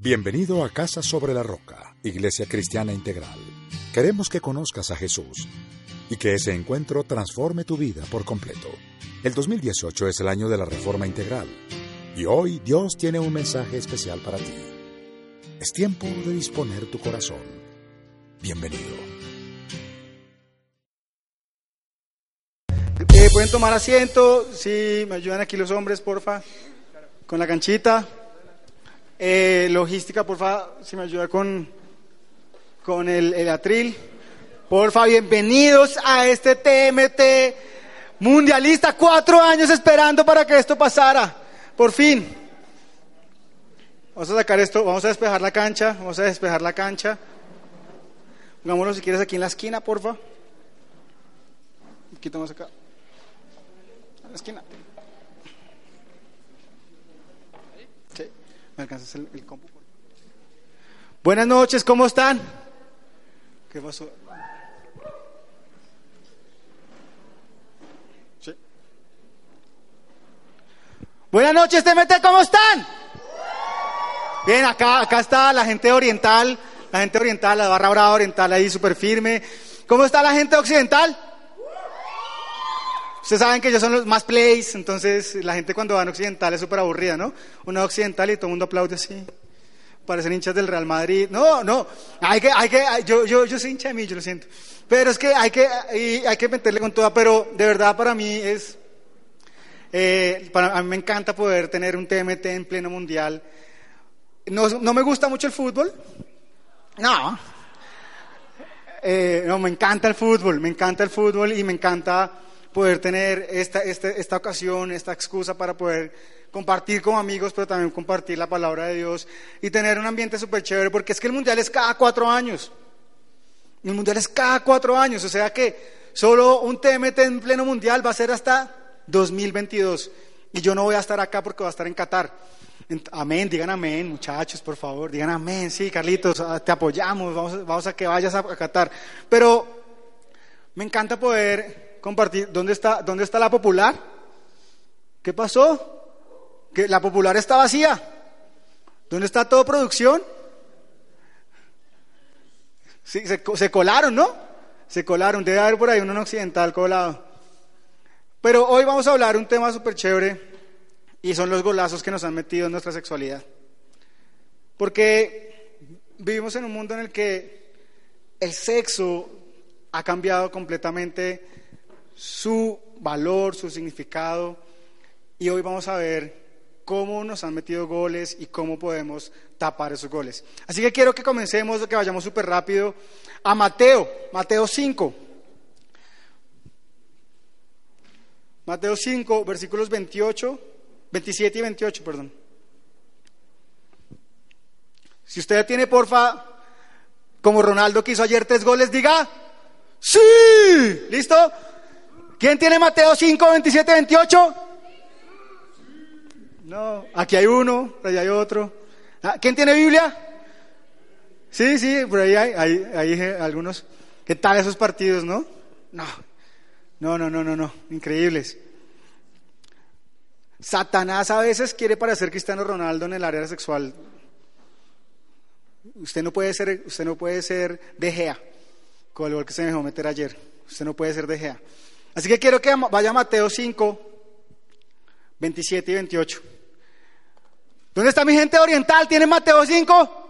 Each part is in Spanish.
Bienvenido a Casa sobre la Roca, Iglesia Cristiana Integral. Queremos que conozcas a Jesús y que ese encuentro transforme tu vida por completo. El 2018 es el año de la Reforma Integral y hoy Dios tiene un mensaje especial para ti. Es tiempo de disponer tu corazón. Bienvenido. Eh, Pueden tomar asiento, si me ayudan aquí los hombres, porfa, con la canchita. Eh, logística, porfa, si me ayuda con, con el, el atril. Porfa, bienvenidos a este TMT mundialista. Cuatro años esperando para que esto pasara. Por fin. Vamos a sacar esto, vamos a despejar la cancha, vamos a despejar la cancha. Pongámoslo si quieres aquí en la esquina, porfa. Un poquito acá. A la esquina. Sí, me alcanzas el, el compu. por favor? Buenas noches, ¿cómo están? ¿Qué pasó? Sí. Buenas noches, TMT, ¿cómo están? Bien, acá, acá está la gente oriental, la gente oriental, la barra brava oriental ahí súper firme. ¿Cómo está la gente occidental? Ustedes saben que ellos son los más plays, entonces la gente cuando van occidental es súper aburrida, ¿no? Una occidental y todo el mundo aplaude así. Parecen hinchas del Real Madrid. No, no, hay que, hay que, yo, yo, yo soy hincha de mí, yo lo siento. Pero es que hay que, y hay que meterle con toda, pero de verdad para mí es, eh, para, a mí me encanta poder tener un TMT en pleno mundial. No, no me gusta mucho el fútbol. No. Eh, no, me encanta el fútbol, me encanta el fútbol y me encanta poder tener esta, esta, esta ocasión, esta excusa para poder compartir como amigos, pero también compartir la palabra de Dios y tener un ambiente súper chévere, porque es que el mundial es cada cuatro años. El mundial es cada cuatro años, o sea que solo un TMT en pleno mundial va a ser hasta 2022. Y yo no voy a estar acá porque voy a estar en Qatar. Amén, digan amén, muchachos, por favor, digan amén. Sí, Carlitos, ah, te apoyamos, vamos, vamos a que vayas a Qatar. Pero me encanta poder compartir. ¿Dónde está, dónde está la popular? ¿Qué pasó? Que la popular está vacía. ¿Dónde está toda producción? Sí, se, se colaron, ¿no? Se colaron. Debe haber por ahí uno en occidental colado. Pero hoy vamos a hablar un tema súper chévere y son los golazos que nos han metido en nuestra sexualidad. Porque vivimos en un mundo en el que el sexo ha cambiado completamente su valor, su significado, y hoy vamos a ver cómo nos han metido goles y cómo podemos tapar esos goles. Así que quiero que comencemos, que vayamos súper rápido a Mateo, Mateo 5. Mateo 5, versículos 28, 27 y 28, perdón. Si usted tiene, porfa, como Ronaldo que hizo ayer tres goles, diga, sí, ¿listo? ¿Quién tiene Mateo 5, 27, 28? No, aquí hay uno, por allá hay otro. Ah, ¿Quién tiene Biblia? Sí, sí, por ahí hay, hay, hay, eh, algunos. ¿Qué tal esos partidos, no? No, no, no, no, no, no, increíbles. Satanás a veces quiere parecer Cristiano Ronaldo en el área sexual. Usted no puede ser, usted no puede ser de Gea, con el gol que se me dejó meter ayer. Usted no puede ser de Gea. Así que quiero que vaya Mateo 5, 27 y 28. ¿Dónde está mi gente oriental? ¿Tiene Mateo 5?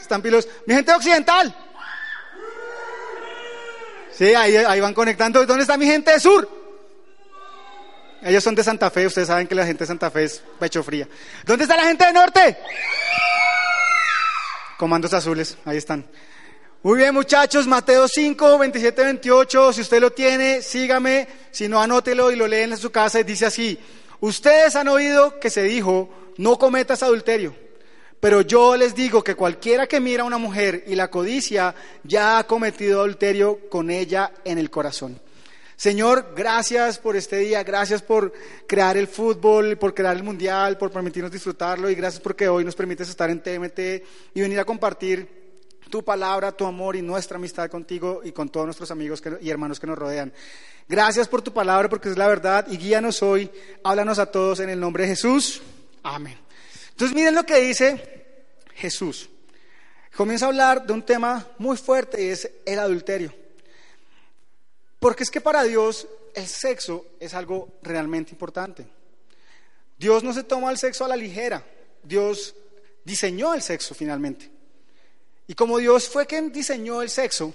Están pilos. Mi gente occidental. Sí, ahí, ahí van conectando. ¿Dónde está mi gente de sur? Ellos son de Santa Fe, ustedes saben que la gente de Santa Fe es pecho fría. ¿Dónde está la gente de norte? Comandos azules, ahí están. Muy bien, muchachos, Mateo 5, 27, 28. Si usted lo tiene, sígame. Si no, anótelo y lo leen en su casa. Y dice así: Ustedes han oído que se dijo, no cometas adulterio. Pero yo les digo que cualquiera que mira a una mujer y la codicia ya ha cometido adulterio con ella en el corazón. Señor, gracias por este día, gracias por crear el fútbol, por crear el mundial, por permitirnos disfrutarlo y gracias porque hoy nos permites estar en TMT y venir a compartir tu palabra, tu amor y nuestra amistad contigo y con todos nuestros amigos y hermanos que nos rodean. Gracias por tu palabra porque es la verdad y guíanos hoy, háblanos a todos en el nombre de Jesús. Amén. Entonces miren lo que dice Jesús. Comienza a hablar de un tema muy fuerte y es el adulterio. Porque es que para Dios el sexo es algo realmente importante. Dios no se toma el sexo a la ligera. Dios diseñó el sexo finalmente. Y como Dios fue quien diseñó el sexo,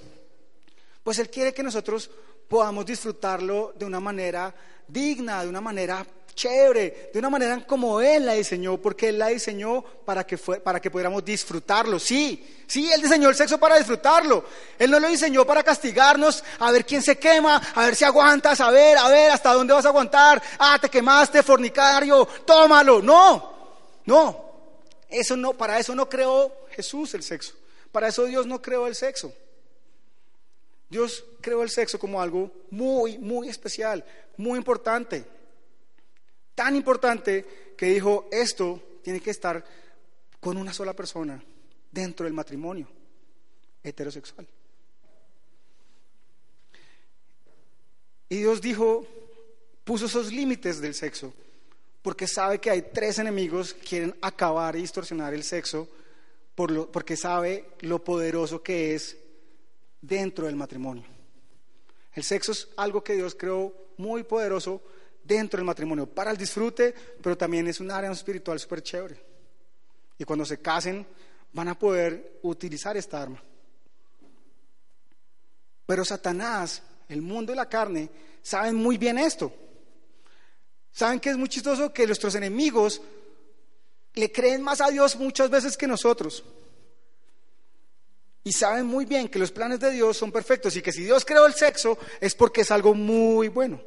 pues Él quiere que nosotros podamos disfrutarlo de una manera digna, de una manera chévere, de una manera como Él la diseñó, porque Él la diseñó para que, para que pudiéramos disfrutarlo. Sí, sí, Él diseñó el sexo para disfrutarlo. Él no lo diseñó para castigarnos, a ver quién se quema, a ver si aguantas, a ver, a ver, hasta dónde vas a aguantar. Ah, te quemaste, fornicario, tómalo. No, no. Eso no, para eso no creó Jesús el sexo. Para eso Dios no creó el sexo. Dios creó el sexo como algo muy, muy especial, muy importante. Tan importante que dijo, esto tiene que estar con una sola persona dentro del matrimonio heterosexual. Y Dios dijo, puso esos límites del sexo, porque sabe que hay tres enemigos que quieren acabar y distorsionar el sexo porque sabe lo poderoso que es dentro del matrimonio. El sexo es algo que Dios creó muy poderoso dentro del matrimonio, para el disfrute, pero también es un área espiritual súper chévere. Y cuando se casen, van a poder utilizar esta arma. Pero Satanás, el mundo y la carne, saben muy bien esto. Saben que es muy chistoso que nuestros enemigos le creen más a Dios muchas veces que nosotros. Y saben muy bien que los planes de Dios son perfectos y que si Dios creó el sexo es porque es algo muy bueno.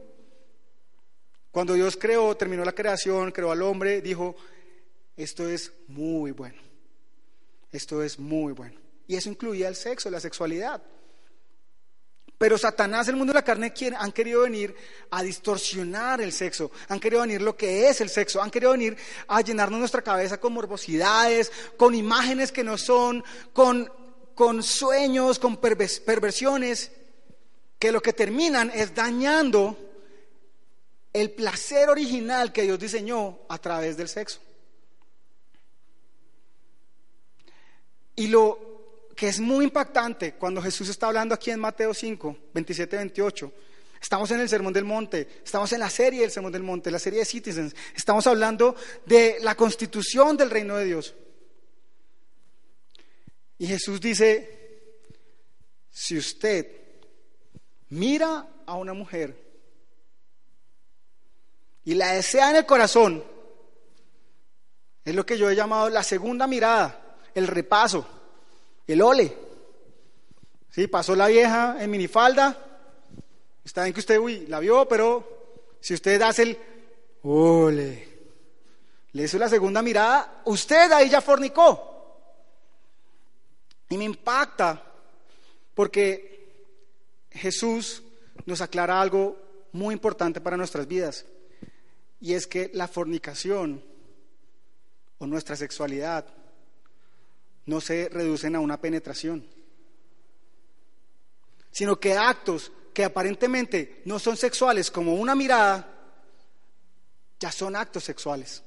Cuando Dios creó, terminó la creación, creó al hombre, dijo, esto es muy bueno. Esto es muy bueno. Y eso incluía el sexo, la sexualidad. Pero Satanás, el mundo de la carne, han querido venir a distorsionar el sexo, han querido venir lo que es el sexo, han querido venir a llenarnos nuestra cabeza con morbosidades, con imágenes que no son, con, con sueños, con perversiones, que lo que terminan es dañando el placer original que Dios diseñó a través del sexo. Y lo que es muy impactante cuando Jesús está hablando aquí en Mateo 5, 27, 28. Estamos en el Sermón del Monte, estamos en la serie del Sermón del Monte, la serie de Citizens. Estamos hablando de la constitución del reino de Dios. Y Jesús dice, si usted mira a una mujer y la desea en el corazón, es lo que yo he llamado la segunda mirada, el repaso el ole. Sí, pasó la vieja en minifalda. Está bien que usted, uy, la vio, pero si usted hace el ole, le hizo la segunda mirada, usted ahí ya fornicó. Y me impacta porque Jesús nos aclara algo muy importante para nuestras vidas. Y es que la fornicación o nuestra sexualidad no se reducen a una penetración, sino que actos que aparentemente no son sexuales como una mirada, ya son actos sexuales.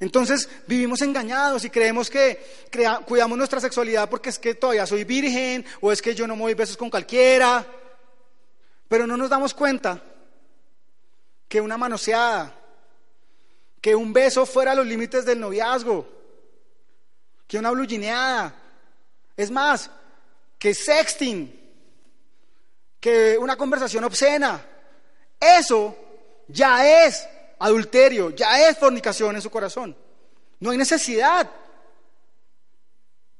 Entonces vivimos engañados y creemos que cuidamos nuestra sexualidad porque es que todavía soy virgen o es que yo no me doy besos con cualquiera, pero no nos damos cuenta que una manoseada, que un beso fuera los límites del noviazgo, que una blugineada. Es más, que sexting, que una conversación obscena. Eso ya es adulterio, ya es fornicación en su corazón. No hay necesidad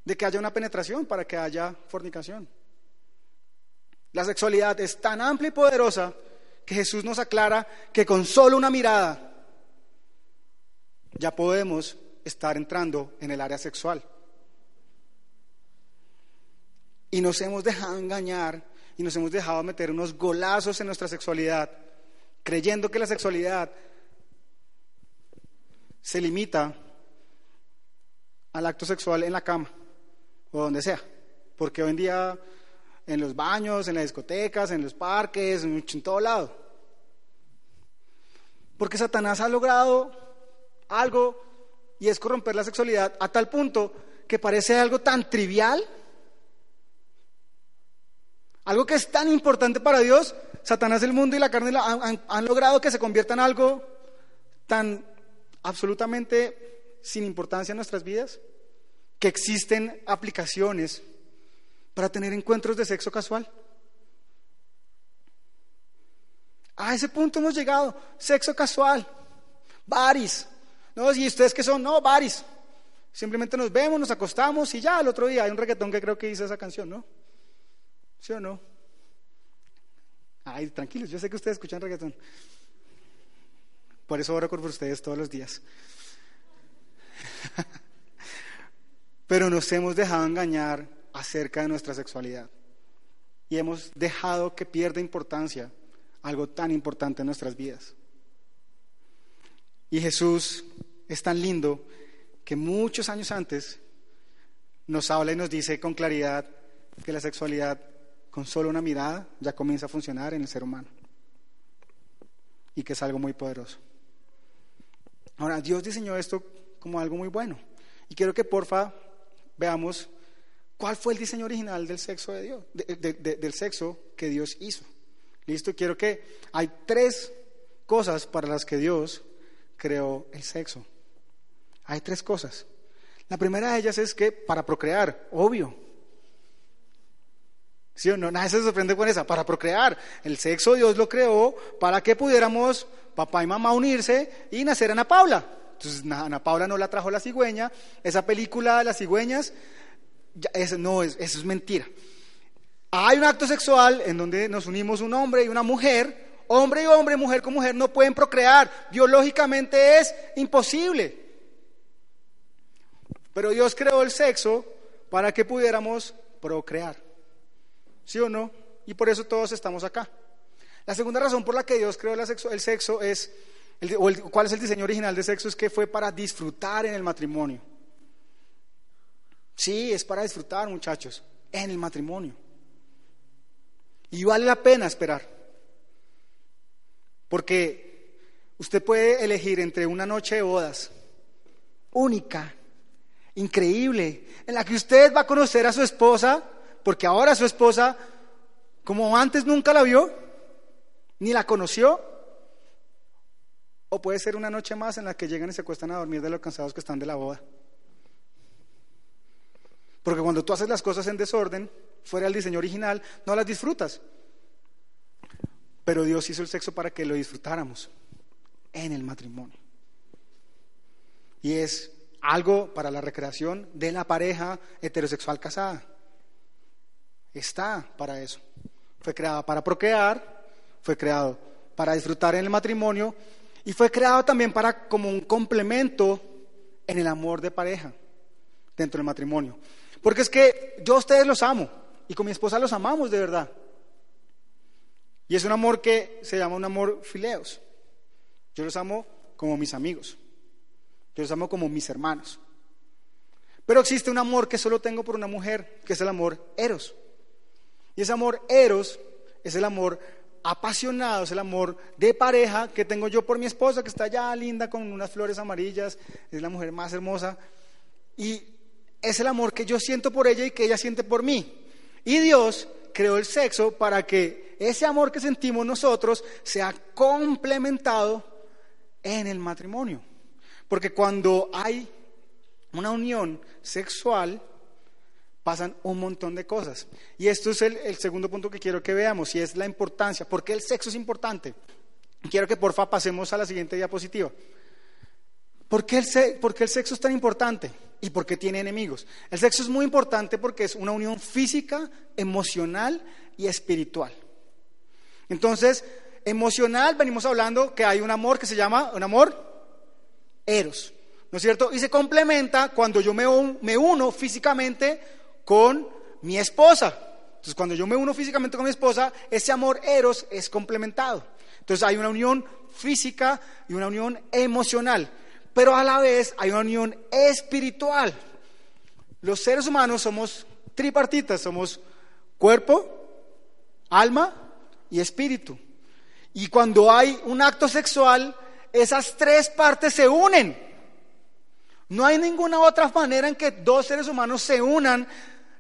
de que haya una penetración para que haya fornicación. La sexualidad es tan amplia y poderosa que Jesús nos aclara que con solo una mirada ya podemos estar entrando en el área sexual. Y nos hemos dejado engañar y nos hemos dejado meter unos golazos en nuestra sexualidad, creyendo que la sexualidad se limita al acto sexual en la cama o donde sea. Porque hoy en día en los baños, en las discotecas, en los parques, en todo lado. Porque Satanás ha logrado algo y es corromper la sexualidad a tal punto que parece algo tan trivial, algo que es tan importante para Dios, Satanás, el mundo y la carne han, logrado que se convierta en algo tan absolutamente sin importancia en nuestras vidas, que existen aplicaciones para tener encuentros de sexo casual. A ese punto hemos llegado, sexo casual, baris. No, y ustedes que son, no, baris. Simplemente nos vemos, nos acostamos y ya, el otro día hay un reggaetón que creo que dice esa canción, ¿no? ¿Sí o no? Ay, tranquilos, yo sé que ustedes escuchan reggaetón. Por eso oro por ustedes todos los días. Pero nos hemos dejado engañar acerca de nuestra sexualidad. Y hemos dejado que pierda importancia algo tan importante en nuestras vidas. Y Jesús es tan lindo que muchos años antes nos habla y nos dice con claridad que la sexualidad con solo una mirada ya comienza a funcionar en el ser humano y que es algo muy poderoso. Ahora, Dios diseñó esto como algo muy bueno y quiero que porfa veamos cuál fue el diseño original del sexo de Dios, del sexo que Dios hizo. Listo, quiero que hay tres cosas para las que Dios creó el sexo. Hay tres cosas. La primera de ellas es que para procrear, obvio. ¿Sí o no? Nadie se sorprende con esa, para procrear. El sexo Dios lo creó para que pudiéramos papá y mamá unirse y nacer Ana Paula. Entonces Ana Paula no la trajo la cigüeña. Esa película de las cigüeñas, no, eso es mentira. Hay un acto sexual en donde nos unimos un hombre y una mujer. Hombre y hombre, mujer con mujer no pueden procrear. Biológicamente es imposible. Pero Dios creó el sexo para que pudiéramos procrear. ¿Sí o no? Y por eso todos estamos acá. La segunda razón por la que Dios creó el sexo, es, o cuál es el diseño original del sexo, es que fue para disfrutar en el matrimonio. Sí, es para disfrutar, muchachos, en el matrimonio. Y vale la pena esperar. Porque usted puede elegir entre una noche de bodas única, increíble, en la que usted va a conocer a su esposa, porque ahora su esposa, como antes nunca la vio, ni la conoció, o puede ser una noche más en la que llegan y se cuestan a dormir de los cansados que están de la boda. Porque cuando tú haces las cosas en desorden, fuera del diseño original, no las disfrutas. Pero Dios hizo el sexo para que lo disfrutáramos en el matrimonio. Y es algo para la recreación de la pareja heterosexual casada. Está para eso. Fue creado para procrear, fue creado para disfrutar en el matrimonio y fue creado también para como un complemento en el amor de pareja dentro del matrimonio. Porque es que yo a ustedes los amo y con mi esposa los amamos de verdad. Y es un amor que se llama un amor fileos. Yo los amo como mis amigos. Yo los amo como mis hermanos. Pero existe un amor que solo tengo por una mujer, que es el amor eros. Y ese amor eros es el amor apasionado, es el amor de pareja que tengo yo por mi esposa, que está allá linda con unas flores amarillas, es la mujer más hermosa. Y es el amor que yo siento por ella y que ella siente por mí. Y Dios creó el sexo para que ese amor que sentimos nosotros sea complementado en el matrimonio. Porque cuando hay una unión sexual, pasan un montón de cosas. Y esto es el, segundo punto que quiero que veamos, y es la importancia. ¿Por qué el sexo es importante? Quiero que porfa pasemos a la siguiente diapositiva. ¿Por qué, el, ¿Por qué el sexo es tan importante? ¿Y por qué tiene enemigos? El sexo es muy importante porque es una unión física, emocional y espiritual. Entonces, emocional, venimos hablando que hay un amor que se llama un amor eros, ¿no es cierto? Y se complementa cuando yo me, me uno físicamente con mi esposa. Entonces, cuando yo me uno físicamente con mi esposa, ese amor eros es complementado. Entonces, hay una unión física y una unión emocional pero a la vez hay una unión espiritual. Los seres humanos somos tripartitas, somos cuerpo, alma y espíritu. Y cuando hay un acto sexual, esas tres partes se unen. No hay ninguna otra manera en que dos seres humanos se unan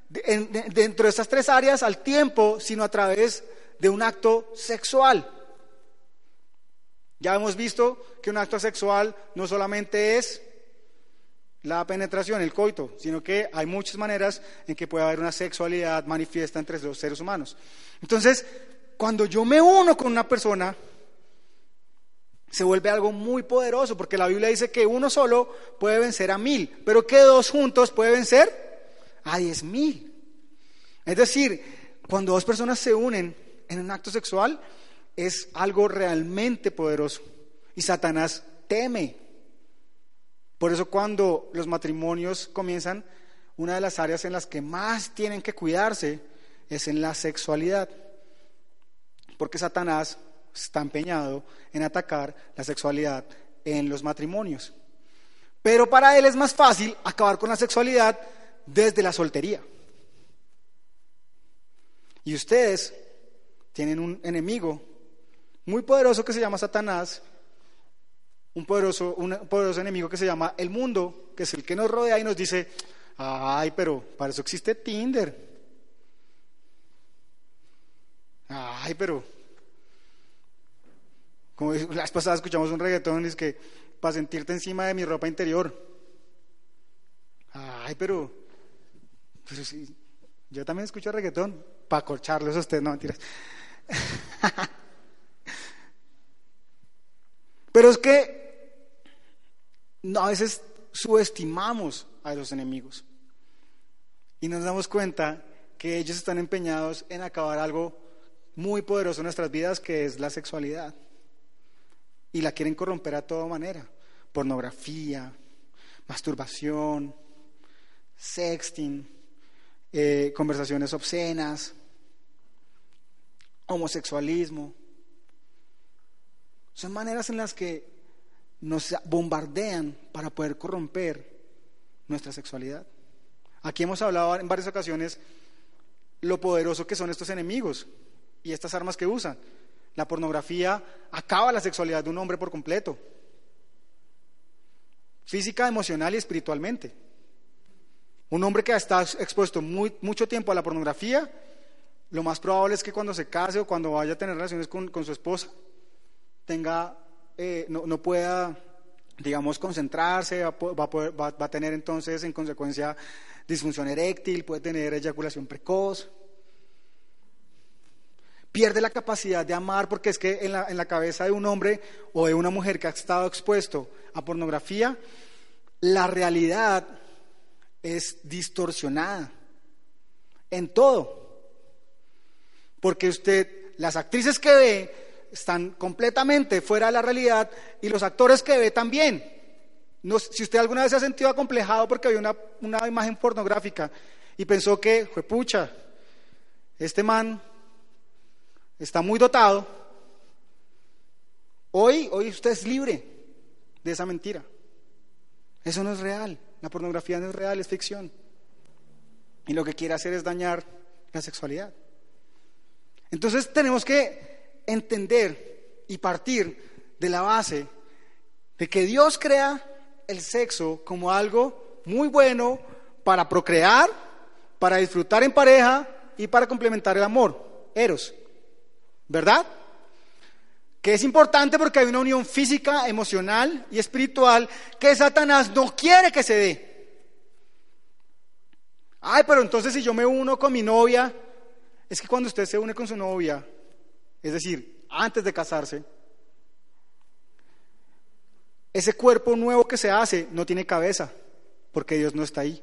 dentro de estas tres áreas al tiempo, sino a través de un acto sexual. Ya hemos visto que un acto sexual no solamente es la penetración, el coito, sino que hay muchas maneras en que puede haber una sexualidad manifiesta entre los seres humanos. Entonces, cuando yo me uno con una persona, se vuelve algo muy poderoso, porque la Biblia dice que uno solo puede vencer a mil, pero que dos juntos puede vencer a diez mil. Es decir, cuando dos personas se unen en un acto sexual, es algo realmente poderoso. Y Satanás teme. Por eso cuando los matrimonios comienzan, una de las áreas en las que más tienen que cuidarse es en la sexualidad. Porque Satanás está empeñado en atacar la sexualidad en los matrimonios. Pero para él es más fácil acabar con la sexualidad desde la soltería. Y ustedes tienen un enemigo muy poderoso que se llama Satanás, un poderoso, un poderoso enemigo que se llama el mundo, que es el que nos rodea y nos dice, ay, pero para eso existe Tinder. Ay, pero como las vez pasada escuchamos un reggaetón, es que para sentirte encima de mi ropa interior. Ay, pero, sí, yo también escucho reggaetón, para colcharlos a ustedes, no mentiras. pero es que a veces subestimamos a los enemigos y nos damos cuenta que ellos están empeñados en acabar algo muy poderoso en nuestras vidas, que es la sexualidad y la quieren corromper a toda manera. Pornografía, masturbación, sexting, eh, conversaciones obscenas, homosexualismo. Son maneras en las que nos bombardean para poder corromper nuestra sexualidad. Aquí hemos hablado en varias ocasiones lo poderoso que son estos enemigos y estas armas que usan. La pornografía acaba la sexualidad de un hombre por completo, física, emocional y espiritualmente. Un hombre que está expuesto muy, mucho tiempo a la pornografía, lo más probable es que cuando se case o cuando vaya a tener relaciones con, su esposa, tenga, eh, no, pueda, digamos, concentrarse, va, va, a tener entonces en consecuencia disfunción eréctil, puede tener eyaculación precoz pierde la capacidad de amar porque es que en la, en la cabeza de un hombre o de una mujer que ha estado expuesto a pornografía, la realidad es distorsionada en todo. Porque usted, las actrices que ve están completamente fuera de la realidad y los actores que ve también. No, si usted alguna vez se ha sentido acomplejado porque vio una, una imagen pornográfica y pensó que, fue pucha, este man está muy dotado, hoy, hoy usted es libre de esa mentira. Eso no es real. La pornografía no es real, es ficción. Y lo que quiere hacer es dañar la sexualidad. Entonces tenemos que entender y partir de la base de que Dios crea el sexo como algo muy bueno para procrear, para disfrutar en pareja y para complementar el amor, eros. ¿Verdad? Que es importante porque hay una unión física, emocional y espiritual que Satanás no quiere que se dé. Ay, pero entonces si yo me uno con mi novia, es que cuando usted se une con su novia, es decir, antes de casarse, ese cuerpo nuevo que se hace no tiene cabeza, porque Dios no está ahí.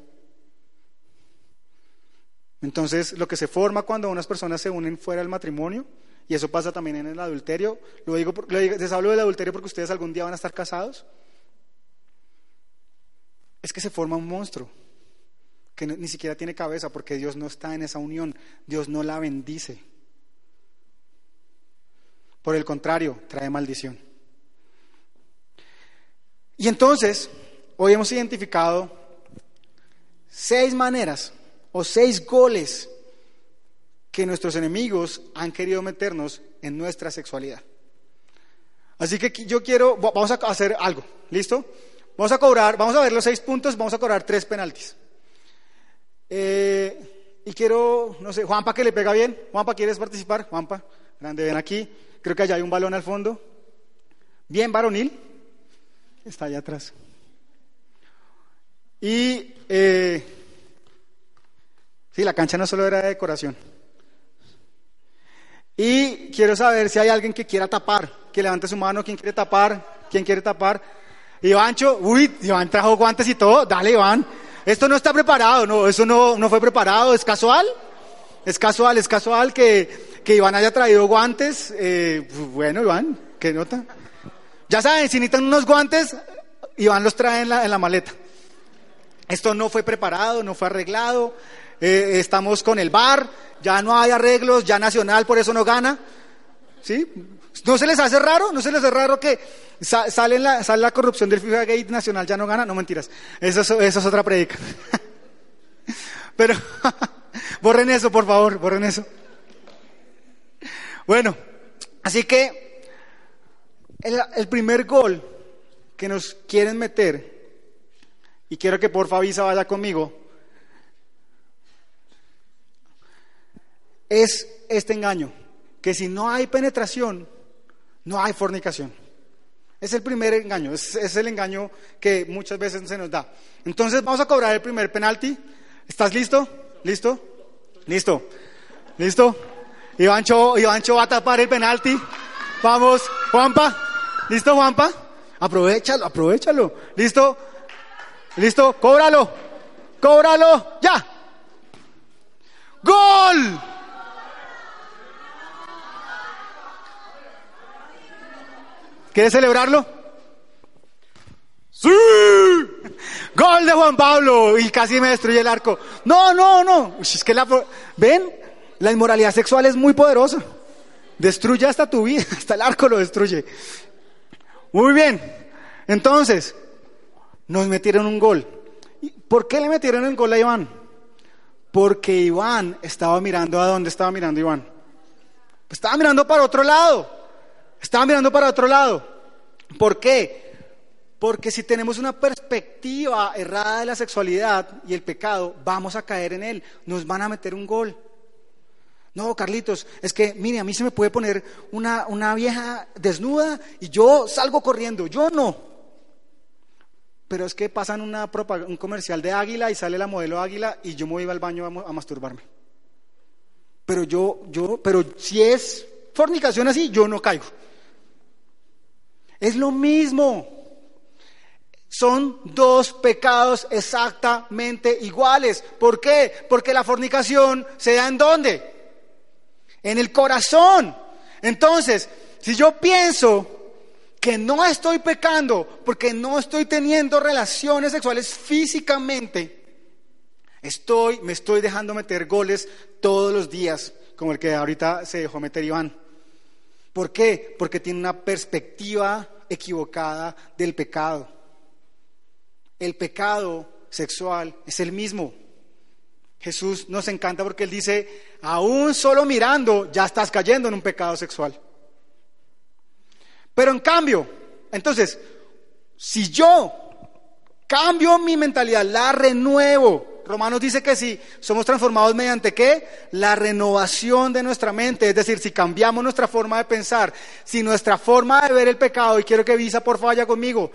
Entonces, lo que se forma cuando unas personas se unen fuera del matrimonio y eso pasa también en el adulterio. Lo digo, les hablo del adulterio porque ustedes algún día van a estar casados. Es que se forma un monstruo que ni siquiera tiene cabeza porque Dios no está en esa unión. Dios no la bendice. Por el contrario, trae maldición. Y entonces, hoy hemos identificado seis maneras o seis goles que nuestros enemigos han querido meternos en nuestra sexualidad. Así que yo quiero, vamos a hacer algo, ¿listo? Vamos a cobrar, vamos a ver los seis puntos, vamos a cobrar tres penaltis. Eh, y quiero, no sé, Juanpa que le pega bien. Juanpa, ¿quieres participar? Juanpa, grande, ven aquí. Creo que allá hay un balón al fondo. Bien, varonil. Está allá atrás. Y eh, sí, la cancha no solo era de decoración. Y quiero saber si hay alguien que quiera tapar, que levante su mano, ¿quién quiere tapar? ¿Quién quiere tapar? Ivancho, uy, Iván trajo guantes y todo, dale Iván. Esto no está preparado, no, eso no, no fue preparado, es casual. Es casual, es casual que, que Iván haya traído guantes. Eh, bueno, Iván, ¿qué nota? Ya saben, si necesitan unos guantes, Iván los trae en la, en la maleta. Esto no fue preparado, no fue arreglado. Eh, estamos con el bar, ya no hay arreglos, ya Nacional por eso no gana. ¿Sí? ¿No se les hace raro? ¿No se les hace raro que sale, la, la corrupción del FIFA Gate Nacional ya no gana? No mentiras. Eso, eso es otra predica. Pero borren eso, por favor, borren eso. Bueno, así que el, el primer gol que nos quieren meter, y quiero que por favor vaya conmigo, es este engaño, que si no hay penetración, no hay fornicación. Es el primer engaño, es, el engaño que muchas veces se nos da. Entonces vamos a cobrar el primer penalti. ¿Estás listo? ¿Listo? ¿Listo? ¿Listo? Ivancho, Ivancho va a tapar el penalti. Vamos, Juanpa. ¿Listo, Juanpa? Aprovechalo, aprovechalo. ¿Listo? ¿Listo? Cóbralo. Cóbralo. Ya. ¡Gol! ¿Quieres celebrarlo? ¡Sí! Gol de Juan Pablo y casi me destruye el arco. No, no, no. Es que la ven, la inmoralidad sexual es muy poderosa. Destruye hasta tu vida, hasta el arco lo destruye. Muy bien. Entonces, nos metieron un gol. ¿Por qué le metieron el gol a Iván? Porque Iván estaba mirando a dónde estaba mirando Iván. Estaba mirando para otro lado. Estaba mirando para otro lado. ¿Por qué? Porque si tenemos una perspectiva errada de la sexualidad y el pecado, vamos a caer en él. Nos van a meter un gol. No, Carlitos, es que, mire, a mí se me puede poner una, una vieja desnuda y yo salgo corriendo. Yo no. Pero es que pasan una un comercial de águila y sale la modelo águila y yo me voy al baño a, a masturbarme. Pero yo, yo, pero si es fornicación así, yo no caigo. Es lo mismo. Son dos pecados exactamente iguales. ¿Por qué? Porque la fornicación se da en dónde? En el corazón. Entonces, si yo pienso que no estoy pecando porque no estoy teniendo relaciones sexuales físicamente, estoy, me estoy dejando meter goles todos los días, como el que ahorita se dejó meter Iván. ¿Por qué? Porque tiene una perspectiva equivocada del pecado. El pecado sexual es el mismo. Jesús nos encanta porque Él dice, aún solo mirando ya estás cayendo en un pecado sexual. Pero en cambio, entonces, si yo cambio mi mentalidad, la renuevo, Romanos dice que si somos transformados mediante qué? La renovación de nuestra mente, es decir, si cambiamos nuestra forma de pensar, si nuestra forma de ver el pecado, y quiero que Visa por vaya conmigo,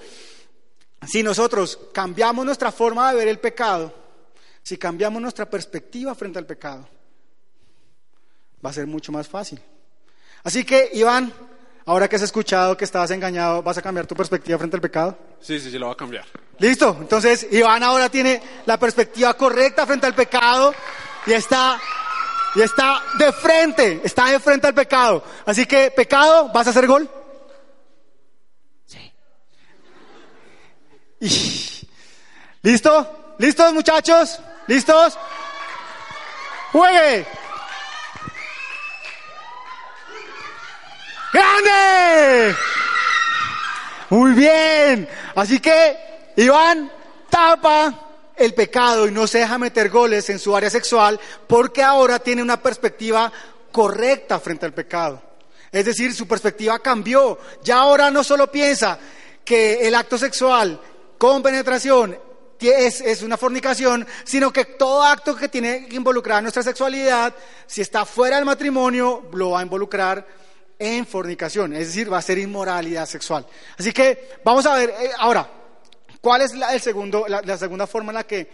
si nosotros cambiamos nuestra forma de ver el pecado, si cambiamos nuestra perspectiva frente al pecado, va a ser mucho más fácil. Así que, Iván, ahora que has escuchado que estabas engañado, ¿vas a cambiar tu perspectiva frente al pecado? Sí, sí, sí, lo va a cambiar. Listo, entonces Iván ahora tiene la perspectiva correcta frente al pecado y está, y está de frente, está de frente al pecado. Así que, pecado, ¿vas a hacer gol? Sí. ¿Listo? ¿Listos muchachos? ¿Listos? ¡Juegue! ¡Grande! Muy bien. Así que Iván tapa el pecado y no se deja meter goles en su área sexual porque ahora tiene una perspectiva correcta frente al pecado. Es decir, su perspectiva cambió. Ya ahora no solo piensa que el acto sexual con penetración es, es, una fornicación, sino que todo acto que tiene que involucrar nuestra sexualidad, si está fuera del matrimonio, lo va a involucrar en fornicación, es decir, va a ser inmoralidad sexual. Así que vamos a ver eh, ahora, ¿cuál es la, el segundo, la, segunda forma en la que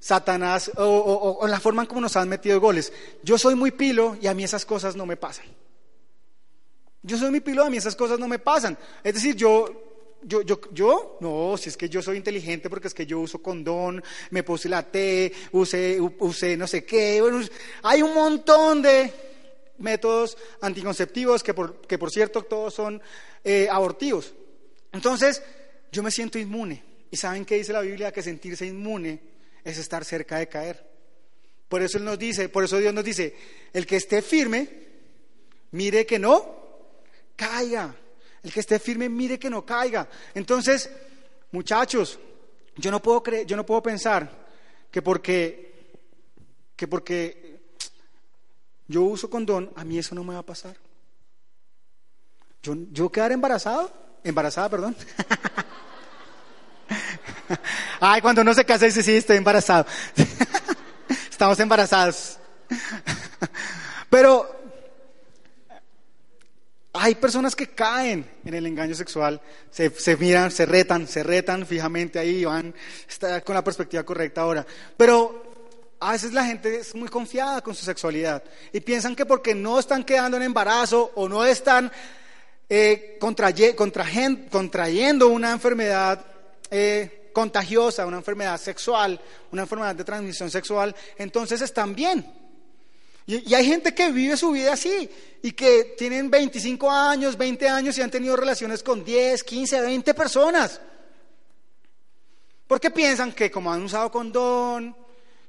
Satanás, o, o, la forma en cómo nos han metido goles? Yo soy muy pilo y a mí esas cosas no me pasan. Yo soy muy pilo, a mí esas cosas no me pasan. Es decir, yo yo, yo, yo, no, si es que yo soy inteligente porque es que yo uso condón, me puse la T, usé, usé no sé qué. hay un montón de métodos anticonceptivos que por, que por cierto todos son eh, abortivos. Entonces, yo me siento inmune. ¿Y saben qué dice la Biblia? Que sentirse inmune es estar cerca de caer. Por eso Él nos dice, por eso Dios nos dice, el que esté firme, mire que no caiga. El que esté firme, mire que no caiga. Entonces, muchachos, yo no puedo creer, yo no puedo pensar que porque, que porque yo uso condón, a mí eso no me va a pasar. Yo, yo quedar embarazado, embarazada, perdón. Ay, cuando uno se casa dice, sí, estoy embarazado. Estamos embarazados. Pero hay personas que caen en el engaño sexual, se, miran, se retan, se retan fijamente ahí, van está con la perspectiva correcta ahora. Pero a veces la gente es muy confiada con su sexualidad y piensan que porque no están quedando en embarazo o no están eh, contrayendo una enfermedad eh, contagiosa, una enfermedad sexual, una enfermedad de transmisión sexual, entonces están bien. Y, hay gente que vive su vida así y que tienen 25 años, 20 años y han tenido relaciones con 10, 15, 20 personas. Porque piensan que como han usado condón,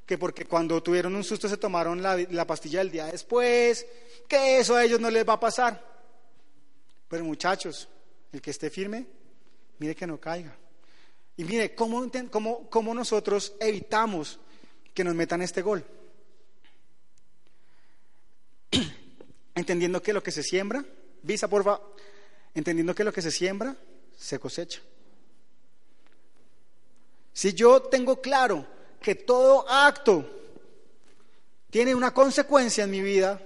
que porque cuando tuvieron un susto se tomaron la, la pastilla del día después, que eso a ellos no les va a pasar. Pero muchachos, el que esté firme, mire que no caiga. Y mire, ¿cómo, cómo, cómo nosotros evitamos que nos metan este gol? entendiendo que lo que se siembra, visa porfa, entendiendo que lo que se siembra se cosecha. Si yo tengo claro que todo acto tiene una consecuencia en mi vida,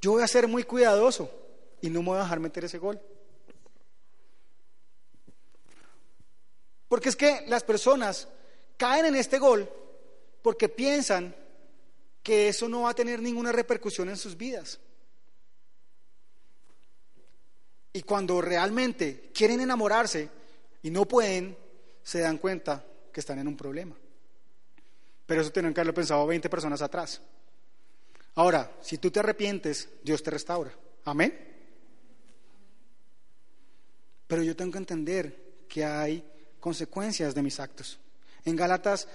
yo voy a ser muy cuidadoso y no me voy a dejar meter ese gol. Porque es que las personas caen en este gol porque piensan que eso no va a tener ninguna repercusión en sus vidas. Y cuando realmente quieren enamorarse y no pueden, se dan cuenta que están en un problema. Pero eso tienen que haberlo pensado 20 personas atrás. Ahora, si tú te arrepientes, Dios te restaura. Amén. Pero yo tengo que entender que hay consecuencias de mis actos. En Gálatas,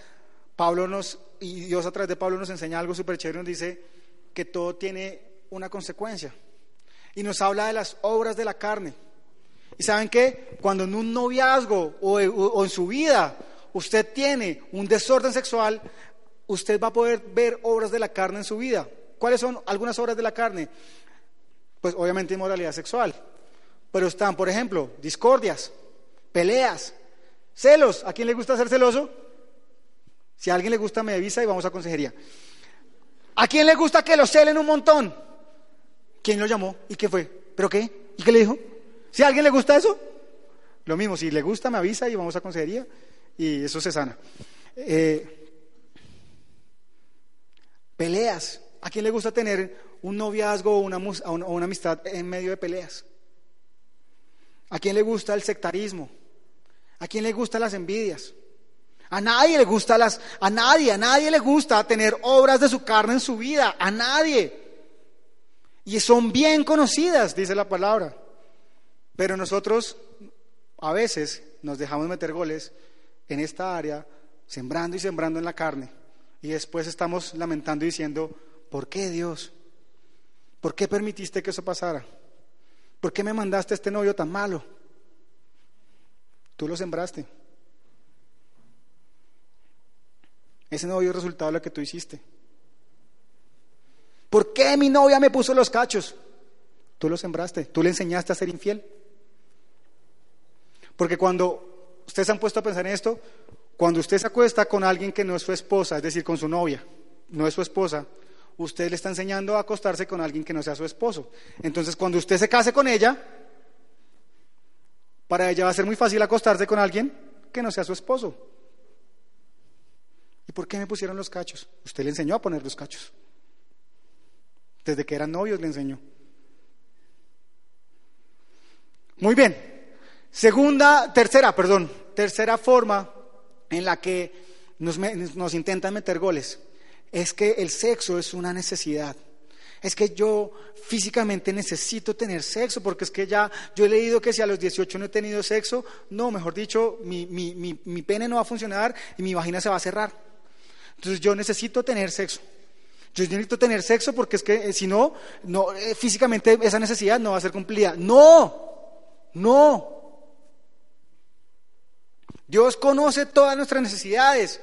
Pablo nos, y Dios a través de Pablo nos enseña algo súper chévere, nos dice que todo tiene una consecuencia y nos habla de las obras de la carne. ¿Y saben qué? Cuando en un noviazgo o, en su vida usted tiene un desorden sexual, usted va a poder ver obras de la carne en su vida. ¿Cuáles son algunas obras de la carne? Pues obviamente inmoralidad sexual. Pero están, por ejemplo, discordias, peleas, celos. ¿A quién le gusta ser celoso? Si a alguien le gusta, me avisa y vamos a consejería. ¿A quién le gusta que lo celen un montón? ¿Quién lo llamó? ¿Y qué fue? ¿Pero qué? ¿Y qué le dijo? Si a alguien le gusta eso, lo mismo, si le gusta me avisa y vamos a consejería y eso se sana. Eh, peleas. ¿A quién le gusta tener un noviazgo o una, una amistad en medio de peleas? ¿A quién le gusta el sectarismo? ¿A quién le gustan las envidias? A nadie le gusta las, a nadie, a nadie le gusta tener obras de su carne en su vida, a nadie. Y son bien conocidas, dice la palabra. Pero nosotros a veces nos dejamos meter goles en esta área, sembrando y sembrando en la carne. Y después estamos lamentando y diciendo, ¿por qué Dios? ¿Por qué permitiste que eso pasara? ¿Por qué me mandaste a este novio tan malo? Tú lo sembraste. Ese novio es resultado de lo que tú hiciste. ¿Por qué mi novia me puso los cachos? Tú lo sembraste, tú le enseñaste a ser infiel. Porque cuando ustedes han puesto a pensar en esto, cuando usted se acuesta con alguien que no es su esposa, es decir, con su novia, no es su esposa, usted le está enseñando a acostarse con alguien que no sea su esposo. Entonces, cuando usted se case con ella, para ella va a ser muy fácil acostarse con alguien que no sea su esposo. ¿Y por qué me pusieron los cachos? Usted le enseñó a poner los cachos. Desde que eran novios le enseñó. Muy bien. Segunda, tercera, perdón, tercera forma en la que nos, nos intentan meter goles es que el sexo es una necesidad. Es que yo físicamente necesito tener sexo, porque es que ya yo he leído que si a los 18 no he tenido sexo, no, mejor dicho, mi, mi, mi, mi pene no va a funcionar y mi vagina se va a cerrar. Entonces yo necesito tener sexo. Yo necesito tener sexo porque es que eh, si no, no eh, físicamente esa necesidad no va a ser cumplida. No, no. Dios conoce todas nuestras necesidades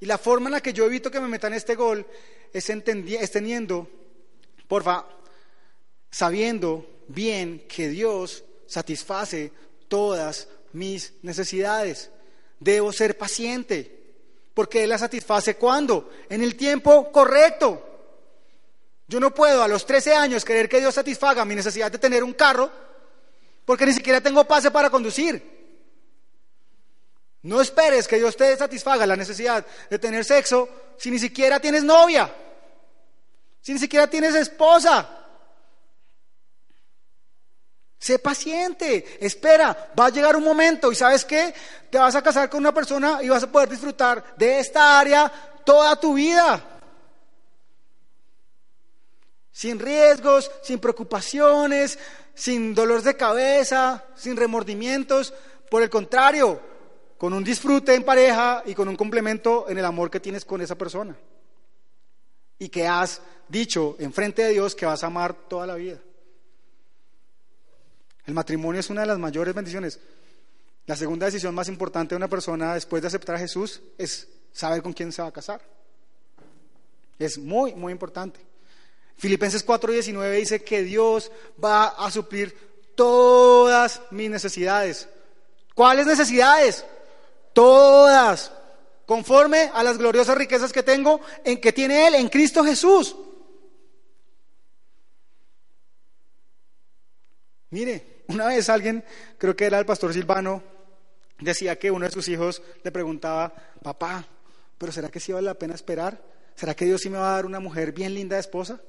y la forma en la que yo evito que me metan este gol es, es teniendo, porfa, sabiendo bien que Dios satisface todas mis necesidades. Debo ser paciente. Porque Él la satisface cuando? En el tiempo correcto. Yo no puedo a los 13 años querer que Dios satisfaga mi necesidad de tener un carro porque ni siquiera tengo pase para conducir. No esperes que Dios te satisfaga la necesidad de tener sexo si ni siquiera tienes novia, si ni siquiera tienes esposa. Sé paciente, espera, va a llegar un momento y sabes qué, te vas a casar con una persona y vas a poder disfrutar de esta área toda tu vida. Sin riesgos, sin preocupaciones, sin dolores de cabeza, sin remordimientos. Por el contrario, con un disfrute en pareja y con un complemento en el amor que tienes con esa persona. Y que has dicho en frente de Dios que vas a amar toda la vida. El matrimonio es una de las mayores bendiciones. La segunda decisión más importante de una persona después de aceptar a Jesús es saber con quién se va a casar. Es muy, muy importante. Filipenses 4:19 dice que Dios va a suplir todas mis necesidades. ¿Cuáles necesidades? Todas, conforme a las gloriosas riquezas que tengo, en que tiene Él, en Cristo Jesús. Mire, una vez alguien, creo que era el pastor Silvano, decía que uno de sus hijos le preguntaba, papá, pero ¿será que sí vale la pena esperar? ¿Será que Dios sí me va a dar una mujer bien linda de esposa?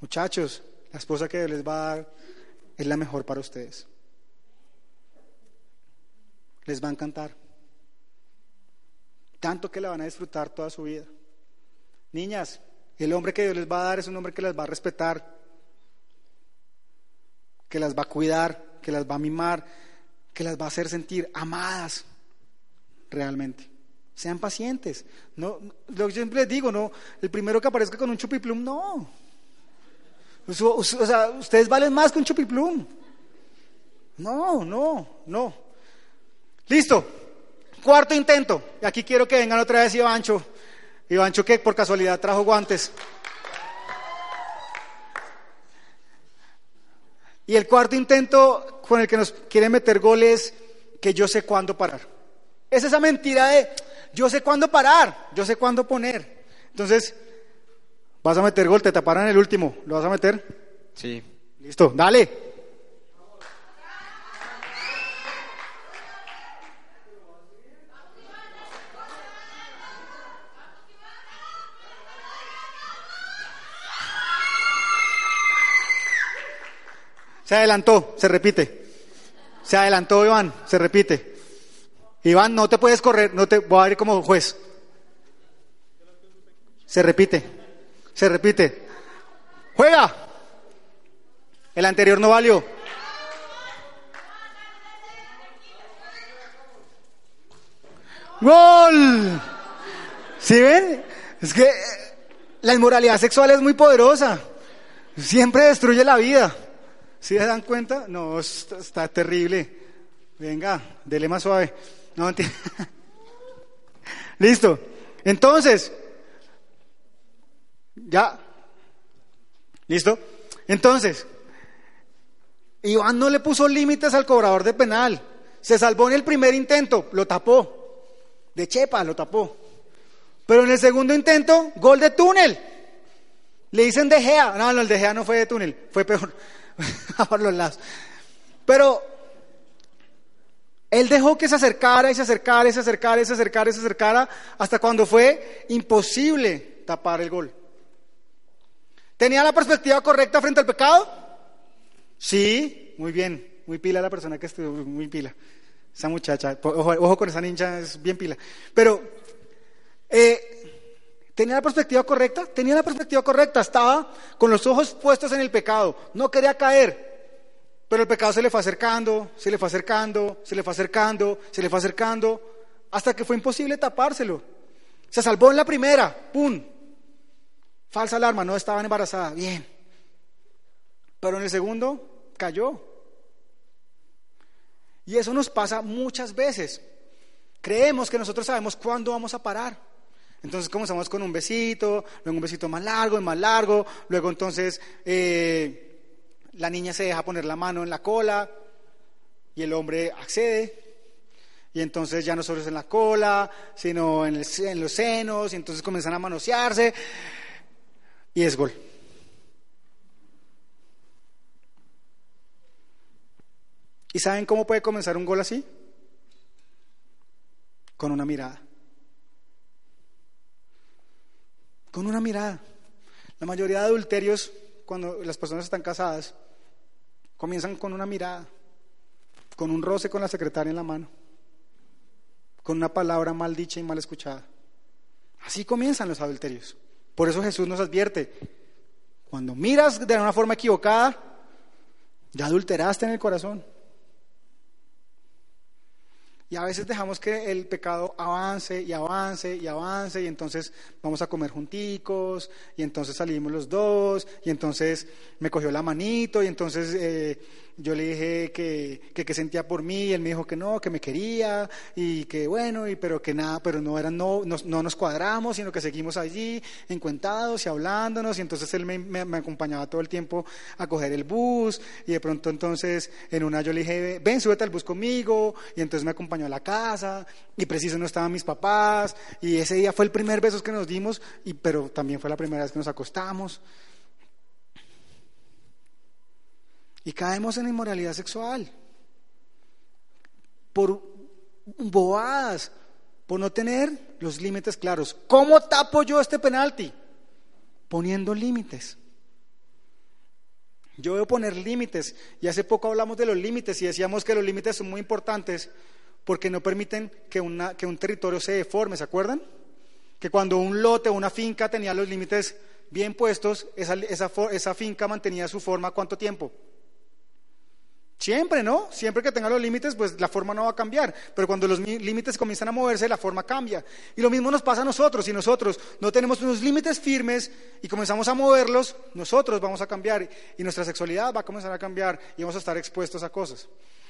Muchachos, la esposa que Dios les va a dar es la mejor para ustedes les va a encantar. Tanto que la van a disfrutar toda su vida. Niñas, el hombre que Dios les va a dar es un hombre que las va a respetar, que las va a cuidar, que las va a mimar, que las va a hacer sentir amadas realmente. Sean pacientes. No, lo que siempre les digo, no, el primero que aparezca con un chupiplum, no. O sea, ustedes valen más que un chupiplum. No, no, no. Listo. Cuarto intento. Y aquí quiero que vengan otra vez Ivancho. Ivancho que por casualidad trajo guantes. Y el cuarto intento con el que nos quiere meter goles, que yo sé cuándo parar. Es esa mentira de yo sé cuándo parar, yo sé cuándo poner. Entonces, vas a meter gol, te taparán el último. ¿Lo vas a meter? Sí. Listo, dale. Se adelantó, se repite. Se adelantó Iván, se repite. Iván, no te puedes correr, no te voy a ir como juez. Se repite, se repite. Juega. El anterior no valió. ¡Gol! ¿Sí ven? Es que la inmoralidad sexual es muy poderosa. Siempre destruye la vida. ¿Sí se dan cuenta? No, está, terrible. Venga, dele más suave. No, Listo. Entonces, ya. ¿Listo? Entonces, Iván no le puso límites al cobrador de penal. Se salvó en el primer intento, lo tapó. De chepa, lo tapó. Pero en el segundo intento, gol de túnel. Le dicen de Gea. No, no, el de Gea no fue de túnel, fue peor. por los lados. Pero él dejó que se acercara y se acercara y se acercara y se acercara y se acercara hasta cuando fue imposible tapar el gol. ¿Tenía la perspectiva correcta frente al pecado? Sí, muy bien, muy pila la persona que estuvo, muy pila. Esa muchacha, ojo, con esa ninja, es bien pila. Pero, eh, ¿tenía la perspectiva correcta? Tenía la perspectiva correcta, estaba con los ojos puestos en el pecado, no quería caer. Pero el pecado se le fue acercando, se le fue acercando, se le fue acercando, se le fue acercando, hasta que fue imposible tapárselo. Se salvó en la primera, ¡pum! Falsa alarma, no estaba embarazada, bien. Pero en el segundo cayó. Y eso nos pasa muchas veces. Creemos que nosotros sabemos cuándo vamos a parar. Entonces comenzamos con un besito, luego un besito más largo y más largo, luego entonces eh, la niña se deja poner la mano en la cola y el hombre accede. Y entonces ya no solo es en la cola, sino en, en los senos, y entonces comienzan a manosearse y es gol. ¿Y saben cómo puede comenzar un gol así? Con una mirada. Con una mirada. La mayoría de adulterios, cuando las personas están casadas, comienzan con una mirada, con un roce con la secretaria en la mano, con una palabra mal dicha y mal escuchada. Así comienzan los adulterios. Por eso Jesús nos advierte, cuando miras de una forma equivocada, ya adulteraste en el corazón. Y a veces dejamos que el pecado avance y avance y avance y entonces vamos a comer junticos y entonces salimos los dos y entonces me cogió la manito y entonces eh, yo le dije que, que, sentía por mí y él me dijo que no, que me quería y que bueno, y pero que nada, pero no, eran, no, no, nos cuadramos, sino que seguimos allí encuentados y hablándonos y entonces él me, me, acompañaba todo el tiempo a coger el bus y de pronto entonces en una yo le dije, ven, súbete al bus conmigo y entonces me acompañó a la casa y preciso no estaban mis papás y ese día fue el primer beso que nos dimos, y, pero también fue la primera vez que nos acostamos. Y caemos en inmoralidad sexual. Por bobadas, por no tener los límites claros. ¿Cómo tapo yo este penalti? Poniendo límites. Yo debo poner límites. Y hace poco hablamos de los límites y decíamos que los límites son muy importantes porque no permiten que, una, que un territorio se deforme. ¿Se acuerdan? Que cuando un lote o una finca tenía los límites bien puestos, esa, esa, esa finca mantenía su forma cuánto tiempo? Siempre, ¿no? Siempre que tenga los límites, pues la forma no va a cambiar. Pero cuando los límites comienzan a moverse, la forma cambia. Y lo mismo nos pasa a nosotros. Si nosotros no tenemos unos límites firmes y comenzamos a moverlos, nosotros vamos a cambiar. Y nuestra sexualidad va a comenzar a cambiar y vamos a estar expuestos a cosas.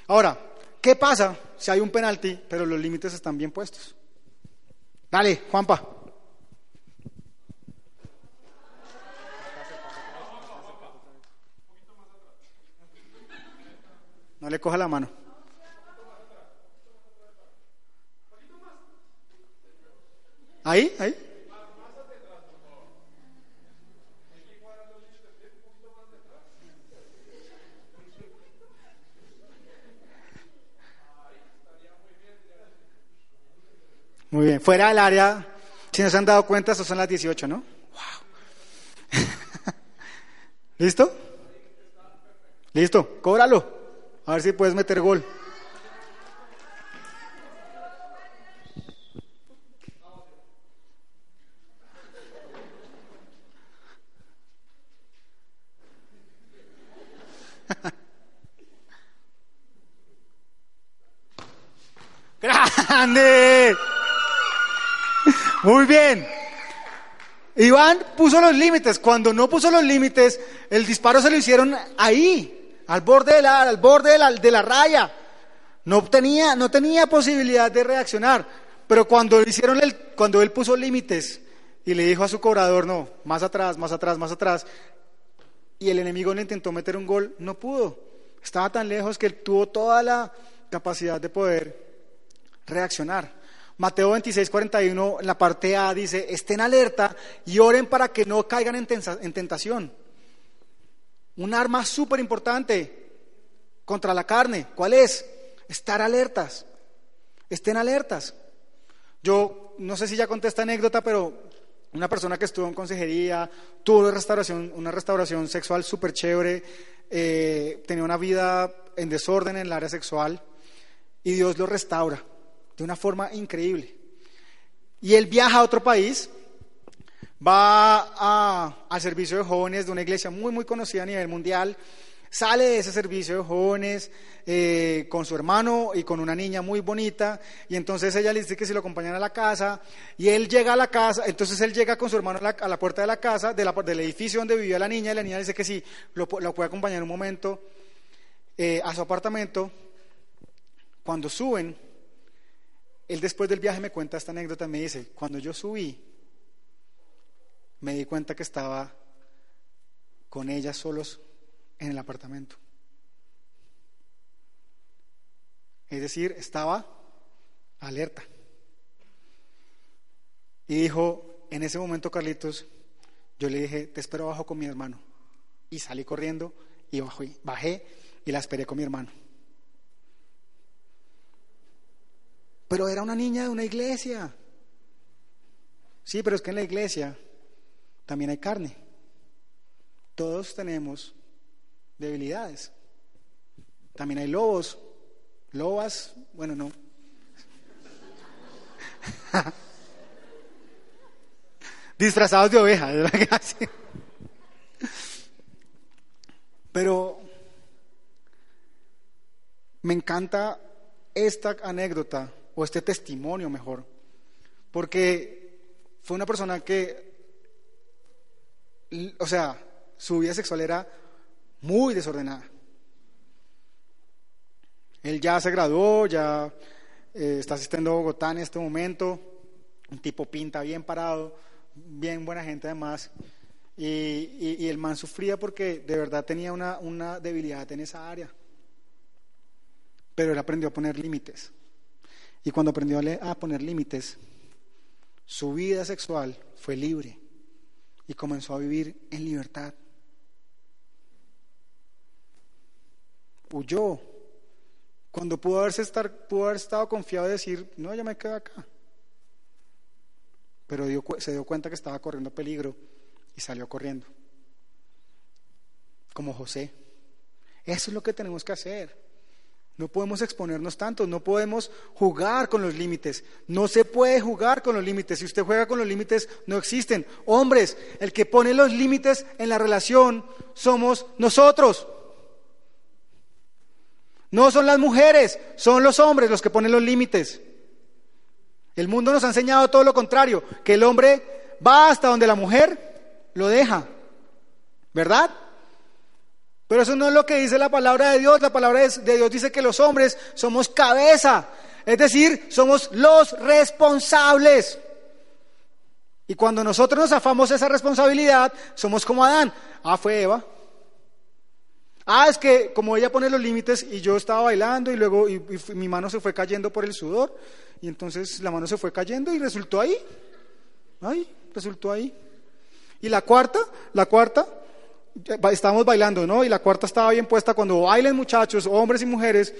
Ahora, ¿qué pasa si hay un penalti, pero los límites están bien puestos? Dale, Juanpa. No le coja la mano. Ahí, ahí. Muy bien, fuera del área, si no se han dado cuenta, estos son las 18, ¿no? Wow. ¿Listo? ¿Listo? Cóbralo. A ver si puedes meter gol. ¡Grande! Muy bien. Iván puso los límites. Cuando no puso los límites, el disparo se lo hicieron ahí al borde de la, al borde de la, de la raya. No tenía, no tenía posibilidad de reaccionar. Pero cuando hicieron el, cuando él puso límites y le dijo a su cobrador, no, más atrás, más atrás, más atrás, y el enemigo le intentó meter un gol, no pudo. Estaba tan lejos que él tuvo toda la capacidad de poder reaccionar. Mateo 26, 41, en la parte A dice, estén alerta y oren para que no caigan en, en tentación. Un arma súper importante contra la carne. ¿Cuál es? Estar alertas. Estén alertas. Yo no sé si ya conté esta anécdota, pero una persona que estuvo en consejería, tuvo restauración, una restauración sexual súper chévere, eh, tenía una vida en desorden en el área sexual y Dios lo restaura de una forma increíble. Y él viaja a otro país, va al servicio de jóvenes de una iglesia muy, muy conocida a nivel mundial, sale de ese servicio de jóvenes eh, con su hermano y con una niña muy bonita, y entonces ella le dice que se lo acompañan a la casa, y él llega a la casa, entonces él llega con su hermano a la, puerta de la casa, de la, del edificio donde vivía la niña, y la niña dice que sí, lo, puede acompañar un momento eh, a su apartamento. Cuando suben, él después del viaje me cuenta esta anécdota, me dice, cuando yo subí, me di cuenta que estaba con ella solos en el apartamento. Es decir, estaba alerta. Y dijo, en ese momento, Carlitos, yo le dije, te espero abajo con mi hermano. Y salí corriendo y bajé, bajé y la esperé con mi hermano. Pero era una niña de una iglesia. Sí, pero es que en la iglesia también hay carne. Todos tenemos debilidades. También hay lobos, lobas, bueno, no. Disfrazados de ovejas, Pero me encanta esta anécdota, o este testimonio mejor, porque fue una persona que, o sea, su vida sexual era muy desordenada. Él ya se graduó, ya eh, está asistiendo a Bogotá en este momento, un tipo pinta bien parado, bien buena gente además, y, el man sufría porque de verdad tenía una, una debilidad en esa área. Pero él aprendió a poner límites. Y cuando aprendió a poner límites, su vida sexual fue libre y comenzó a vivir en libertad. huyó. Cuando pudo, haberse estar, pudo haber estado confiado de decir, no, ya me quedo acá. Pero se dio cuenta que estaba corriendo peligro y salió corriendo. Como José. Eso es lo que tenemos que hacer. No podemos exponernos tanto, no podemos jugar con los límites. No se puede jugar con los límites. Si usted juega con los límites, no existen. Hombres, el que pone los límites en la relación somos nosotros. No son las mujeres, son los hombres los que ponen los límites. El mundo nos ha enseñado todo lo contrario, que el hombre va hasta donde la mujer lo deja. ¿Verdad? Pero eso no es lo que dice la palabra de Dios. La palabra de Dios dice que los hombres somos cabeza, es decir, somos los responsables. Y cuando nosotros nos afamos esa responsabilidad, somos como Adán. Ah, fue Eva. Ah, es que como ella pone los límites y yo estaba bailando y luego mi mano se fue cayendo por el sudor y entonces la mano se fue cayendo y resultó ahí. Ahí, resultó ahí. Y la cuarta, la cuarta, estábamos bailando, ¿no? Y la cuarta estaba bien puesta cuando bailen muchachos, hombres y mujeres.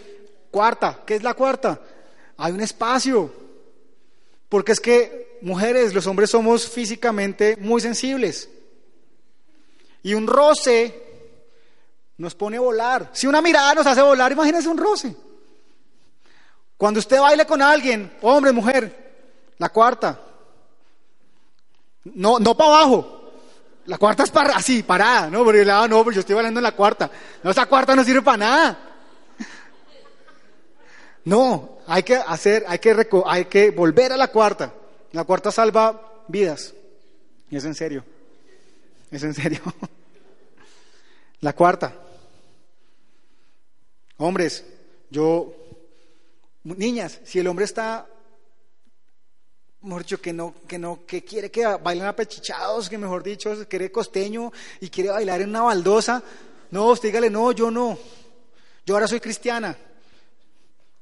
Cuarta, ¿qué es la cuarta? Hay un espacio. Porque es que mujeres, los hombres somos físicamente muy sensibles. Y un roce nos pone a volar. Si una mirada nos hace volar, imagínese un roce. Cuando usted baile con alguien, hombre, mujer, la cuarta, no, no para abajo. La cuarta es para así, parada, ¿no? Porque lado no, pero yo estoy bailando en la cuarta. No, esa cuarta no sirve para nada. No, hay que hacer, hay que, hay que volver a la cuarta. La cuarta salva vidas. Y es en serio. Es en serio. La cuarta. Hombres, yo, niñas, si el hombre está, mejor dicho, que no, que no, que quiere que bailen apechichados, que mejor dicho, quiere costeño y quiere bailar en una baldosa, no, usted dígale, no, yo no. Yo ahora soy cristiana.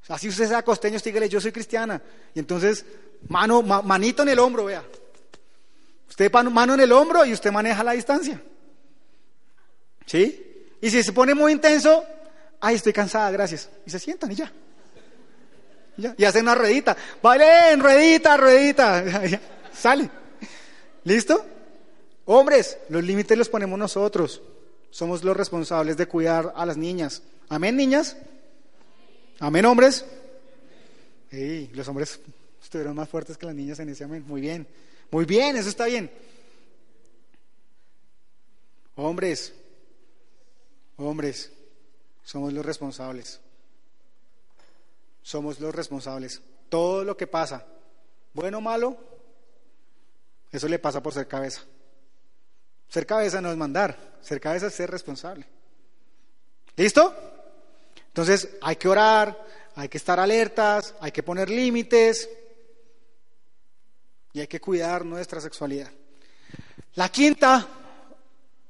Así usted sea costeño, dígale, yo soy cristiana. Y entonces, mano, manito en el hombro, vea. Usted mano en el hombro y usted maneja la distancia. ¿Sí? Y si se pone muy intenso, ay, estoy cansada, gracias. Y se sientan y ya. Ya. y hacen una ruedita. Vale, ruedita, ruedita. Sale. ¿Listo? Hombres, los límites los ponemos nosotros. Somos los responsables de cuidar a las niñas. Amén, niñas. Amén, hombres. Sí, los hombres estuvieron más fuertes que las niñas en ese amén. Muy bien. Muy bien, eso está bien. Hombres, hombres, somos los responsables. Somos los responsables. Todo lo que pasa, bueno o malo, eso le pasa por ser cabeza. Ser cabeza no es mandar, ser cabeza es ser responsable. ¿Listo? Entonces hay que orar, hay que estar alertas, hay que poner límites y hay que cuidar nuestra sexualidad. La quinta,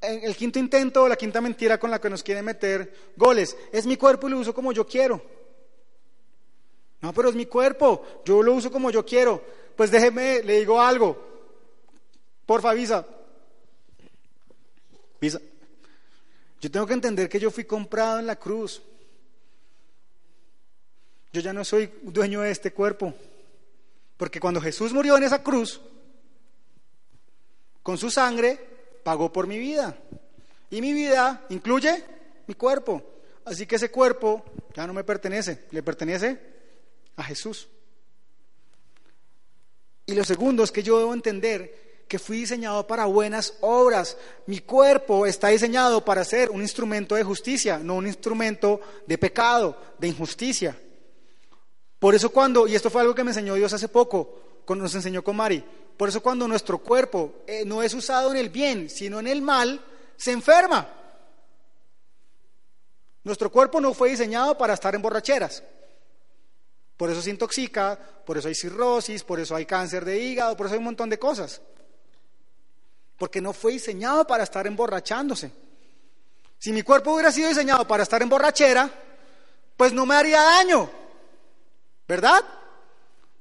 el quinto intento, la quinta mentira con la que nos quieren meter goles, es mi cuerpo y lo uso como yo quiero. No, pero es mi cuerpo, yo lo uso como yo quiero. Pues déjeme, le digo algo. Porfa, Visa. Visa. Yo tengo que entender que yo fui comprado en la cruz. Yo ya no soy dueño de este cuerpo. Porque cuando Jesús murió en esa cruz, con su sangre pagó por mi vida. Y mi vida incluye mi cuerpo. Así que ese cuerpo ya no me pertenece, le pertenece a Jesús. Y lo segundo es que yo debo entender que fui diseñado para buenas obras. Mi cuerpo está diseñado para ser un instrumento de justicia, no un instrumento de pecado, de injusticia. Por eso cuando, y esto fue algo que me enseñó Dios hace poco, nos enseñó con Mari, por eso cuando nuestro cuerpo eh, no es usado en el bien, sino en el mal, se enferma. Nuestro cuerpo no fue diseñado para estar en borracheras. Por eso se intoxica, por eso hay cirrosis, por eso hay cáncer de hígado, por eso hay un montón de cosas. Porque no fue diseñado para estar emborrachándose. Si mi cuerpo hubiera sido diseñado para estar en borrachera, pues no me haría daño. ¿Verdad?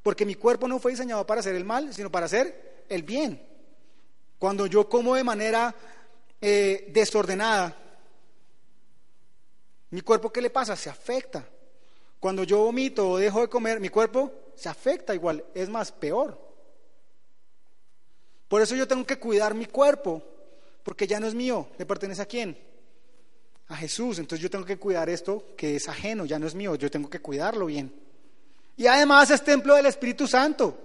Porque mi cuerpo no fue diseñado para hacer el mal, sino para hacer el bien. Cuando yo como de manera eh, desordenada, mi cuerpo, ¿qué le pasa? Se afecta. Cuando yo vomito o dejo de comer, mi cuerpo se afecta igual, es más, peor. Por eso yo tengo que cuidar mi cuerpo, porque ya no es mío, ¿le pertenece a quién? A Jesús. Entonces yo tengo que cuidar esto que es ajeno, ya no es mío, yo tengo que cuidarlo bien. Y además es templo del Espíritu Santo.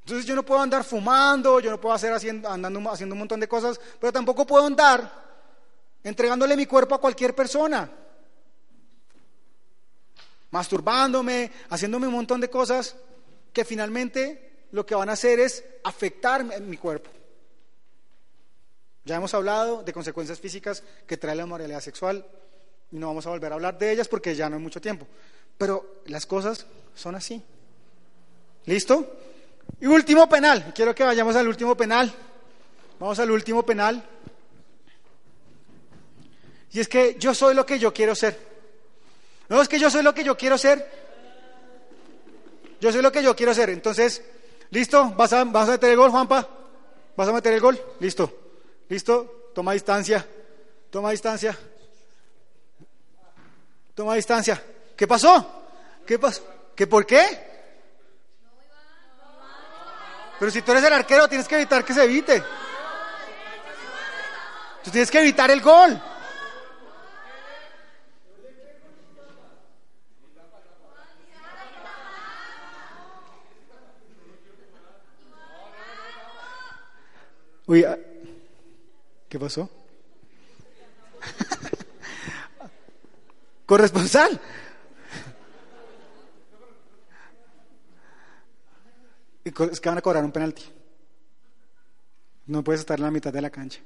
Entonces yo no puedo andar fumando, yo no puedo hacer haciendo, andando, haciendo un montón de cosas, pero tampoco puedo andar entregándole mi cuerpo a cualquier persona. Masturbándome, haciéndome un montón de cosas que finalmente lo que van a hacer es afectar mi cuerpo. Ya hemos hablado de consecuencias físicas que trae la moralidad sexual y no vamos a volver a hablar de ellas porque ya no hay mucho tiempo. Pero las cosas son así. ¿Listo? Y último penal. Quiero que vayamos al último penal. Vamos al último penal. Y es que yo soy lo que yo quiero ser. No es que yo soy lo que yo quiero ser. Yo soy lo que yo quiero ser. Entonces, ¿listo? ¿Vas a, vas a meter el gol, Juanpa? ¿Vas a meter el gol? Listo. ¿Listo? Toma distancia. Toma distancia. Toma distancia. ¿Qué pasó? ¿Qué pasó? ¿Qué por qué? Pero si tú eres el arquero, tienes que evitar que se evite. Tú tienes que evitar el gol. Uy, ah, ¿qué pasó? Corresponsal. es que van a cobrar un penalti. No puedes estar en la mitad de la cancha.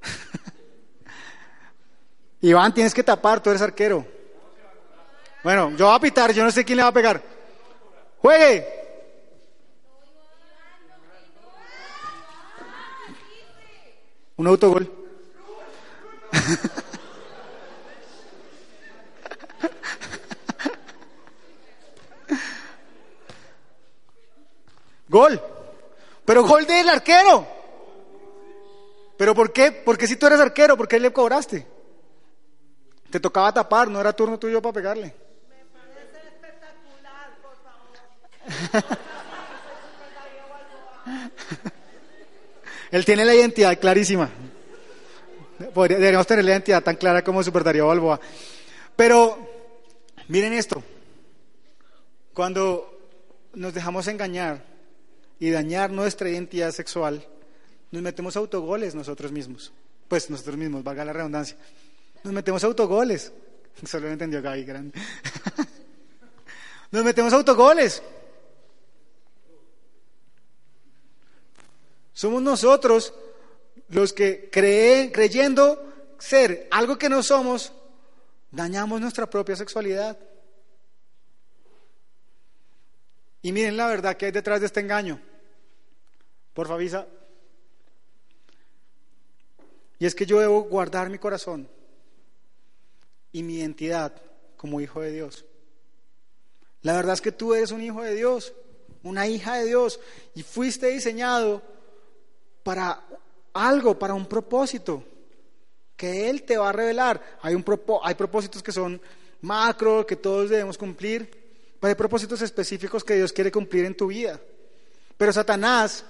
Iván, tienes que tapar, tú eres arquero. Bueno, yo voy a pitar, yo no sé quién le va a pegar. ¡Juegue! Un autogol. Gol. Pero gol del arquero. ¿Pero por qué? Porque si tú eres arquero, ¿por qué le cobraste? Te tocaba tapar, no era turno tuyo para pegarle. Me parece espectacular, por favor. Él tiene la identidad clarísima. Deberíamos tener la identidad tan clara como Super Darío Balboa. Pero miren esto. Cuando nos dejamos engañar y dañar nuestra identidad sexual, nos metemos autogoles nosotros mismos. Pues nosotros mismos, valga la redundancia. Nos metemos autogoles. Solo lo entendió Gaby, grande. Nos metemos autogoles. Somos nosotros los que creyendo ser algo que no somos, dañamos nuestra propia sexualidad. Y miren la verdad que hay detrás de este engaño. Por favor, Y es que yo debo guardar mi corazón y mi identidad como hijo de Dios. La verdad es que tú eres un hijo de Dios, una hija de Dios, y fuiste diseñado para algo, para un propósito que Él te va a revelar. Hay, un hay propósitos que son macro, que todos debemos cumplir, pero hay propósitos específicos que Dios quiere cumplir en tu vida. Pero Satanás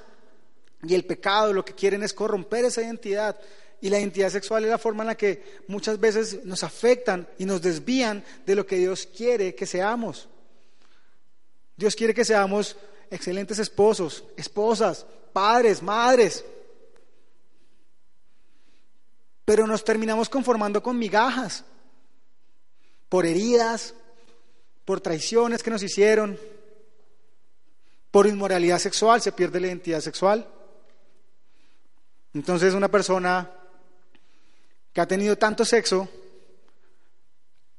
y el pecado lo que quieren es corromper esa identidad. Y la identidad sexual es la forma en la que muchas veces nos afectan y nos desvían de lo que Dios quiere que seamos. Dios quiere que seamos excelentes esposos, esposas, padres, madres. Pero nos terminamos conformando con migajas, por heridas, por traiciones que nos hicieron, por inmoralidad sexual, se pierde la identidad sexual. Entonces una persona que ha tenido tanto sexo,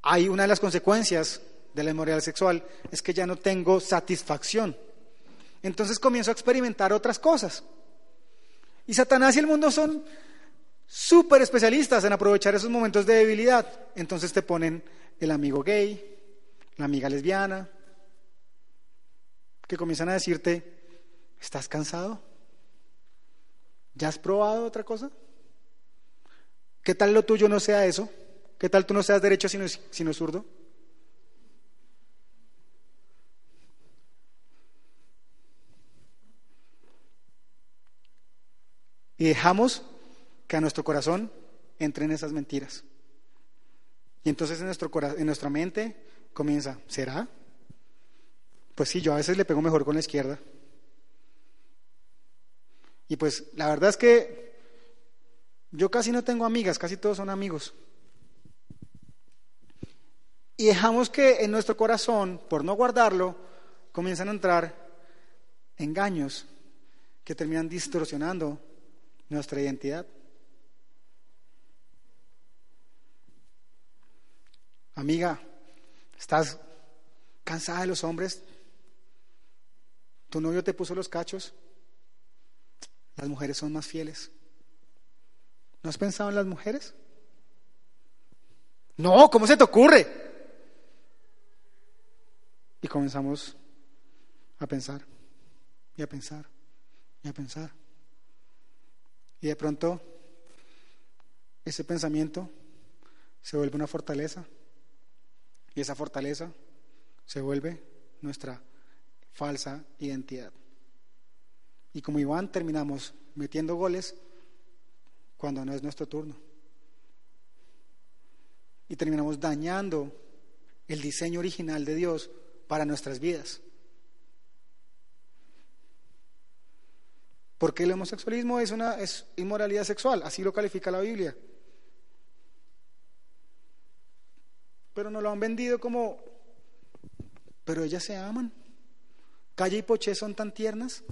hay una de las consecuencias de la inmoralidad sexual es que ya no tengo satisfacción. Entonces comienzo a experimentar otras cosas. Y Satanás y el mundo son súper especialistas en aprovechar esos momentos de debilidad. Entonces te ponen el amigo gay, la amiga lesbiana, que comienzan a decirte, ¿estás cansado? ¿Ya has probado otra cosa? ¿Qué tal lo tuyo no sea eso? ¿Qué tal tú no seas derecho sino, sino zurdo? Y dejamos que a nuestro corazón entren esas mentiras. Y entonces en, nuestro en nuestra mente comienza, ¿será? Pues sí, yo a veces le pego mejor con la izquierda. Y pues la verdad es que yo casi no tengo amigas, casi todos son amigos. Y dejamos que en nuestro corazón, por no guardarlo, comienzan a entrar engaños que terminan distorsionando nuestra identidad. Amiga, ¿estás cansada de los hombres? ¿Tu novio te puso los cachos? Las mujeres son más fieles. ¿No has pensado en las mujeres? No, ¿cómo se te ocurre? Y comenzamos a pensar, y a pensar, y a pensar. Y de pronto ese pensamiento se vuelve una fortaleza. Y esa fortaleza se vuelve nuestra falsa identidad. Y como Iván terminamos metiendo goles cuando no es nuestro turno. Y terminamos dañando el diseño original de Dios para nuestras vidas. Porque el homosexualismo es una inmoralidad sexual, así lo califica la Biblia. Pero nos lo han vendido como, pero ellas se aman. Calle y Poché son tan tiernas.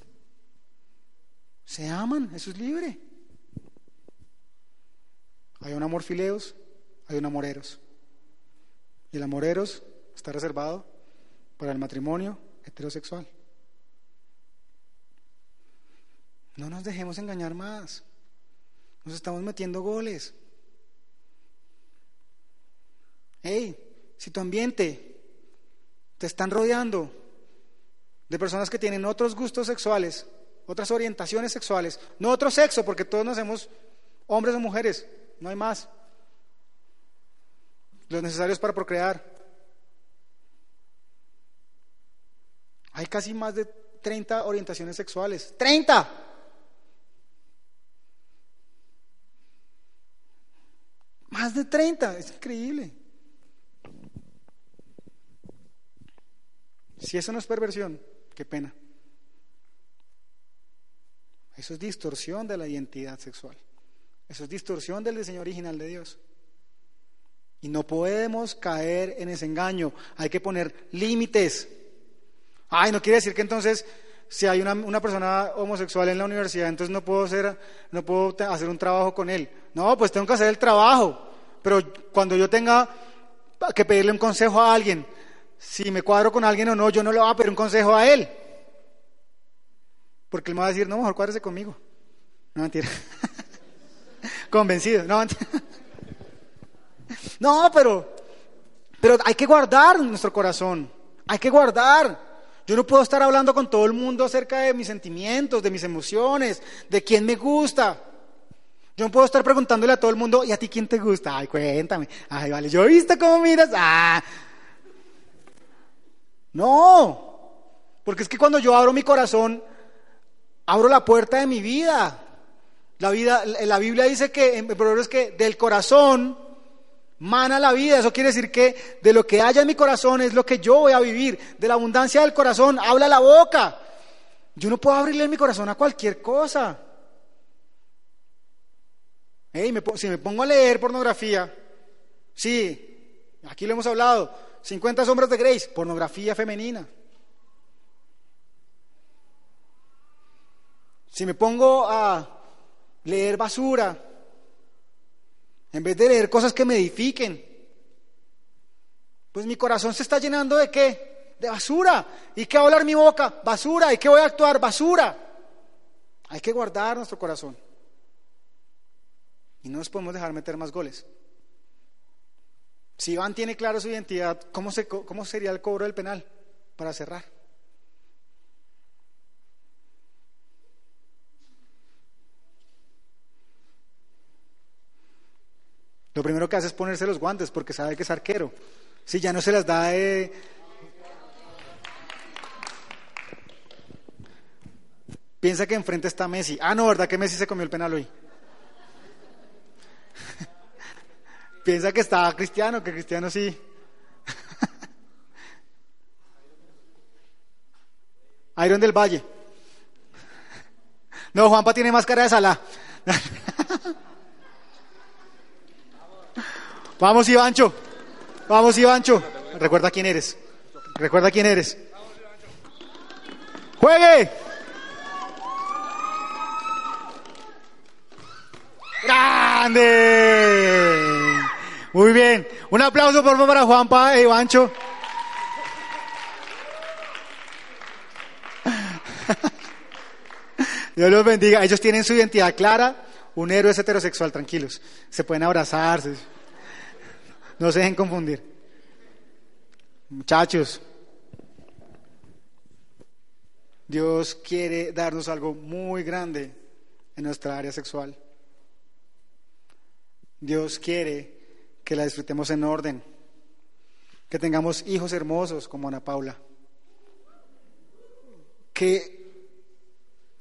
Se aman, eso es libre. Hay un amor fileos, hay un amoreros. Y el amoreros está reservado para el matrimonio heterosexual. No nos dejemos engañar más. Nos estamos metiendo goles. Hey, si tu ambiente te están rodeando de personas que tienen otros gustos sexuales, otras orientaciones sexuales, no otro sexo, porque todos nacemos hombres o mujeres, no hay más. Los necesarios para procrear. Hay casi más de 30 orientaciones sexuales. ¡30! Más de 30, es increíble. Si eso no es perversión, qué pena. Eso es distorsión de la identidad sexual. Eso es distorsión del diseño original de Dios. Y no podemos caer en ese engaño. Hay que poner límites. Ay, no quiere decir que entonces si hay una, una, persona homosexual en la universidad, entonces no puedo, hacer, no puedo hacer un trabajo con él. No, pues tengo que hacer el trabajo. Pero cuando yo tenga que pedirle un consejo a alguien, si me cuadro con alguien o no, yo no le voy a pedir un consejo a él. Porque él me va a decir, no, mejor cuádrese conmigo. No, mentira. Convencido, no, mentira. No, pero, pero hay que guardar nuestro corazón. Hay que guardar. Yo no puedo estar hablando con todo el mundo acerca de mis sentimientos, de mis emociones, de quién me gusta. Yo no puedo estar preguntándole a todo el mundo, ¿y a ti quién te gusta? Ay, cuéntame. Ay, vale, yo he visto cómo miras. Ah. No, porque es que cuando yo abro mi corazón, abro la puerta de mi vida. La, vida, la Biblia dice que, en es que del corazón mana la vida. Eso quiere decir que de lo que haya en mi corazón es lo que yo voy a vivir. De la abundancia del corazón habla la boca. Yo no puedo abrirle mi corazón a cualquier cosa. Si me pongo a leer pornografía, sí, aquí lo hemos hablado, 50 sombras de Grace, pornografía femenina. Si me pongo a leer basura, en vez de leer cosas que me edifiquen, pues mi corazón se está llenando de qué? De basura. ¿Y qué va a hablar mi boca? Basura. ¿Y qué voy a actuar? Basura. Hay que guardar nuestro corazón. Y no nos podemos dejar meter más goles. Si Iván tiene claro su identidad, ¿cómo, ¿cómo sería el cobro del penal para cerrar? Lo primero que hace es ponerse los guantes porque sabe que es arquero. Si ya no se las da de... Piensa que enfrente está Messi. Ah, no, ¿verdad que Messi se comió el penal hoy? Piensa que está Cristiano, que Cristiano sí. Iron del Valle. No, Juanpa tiene más cara de sala. Vamos, Ivancho. Vamos, Ivancho. Recuerda quién eres. Recuerda quién eres. ¡Juegue! ¡Grande! Muy bien. Un aplauso por favor para Juanpa e Ivancho. Dios los bendiga. Ellos tienen su identidad clara. Un héroe es heterosexual, tranquilos. Se pueden abrazarse. No se dejen confundir. Muchachos, Dios quiere darnos algo muy grande en nuestra área sexual. Dios quiere que la disfrutemos en orden, que tengamos hijos hermosos como Ana Paula, que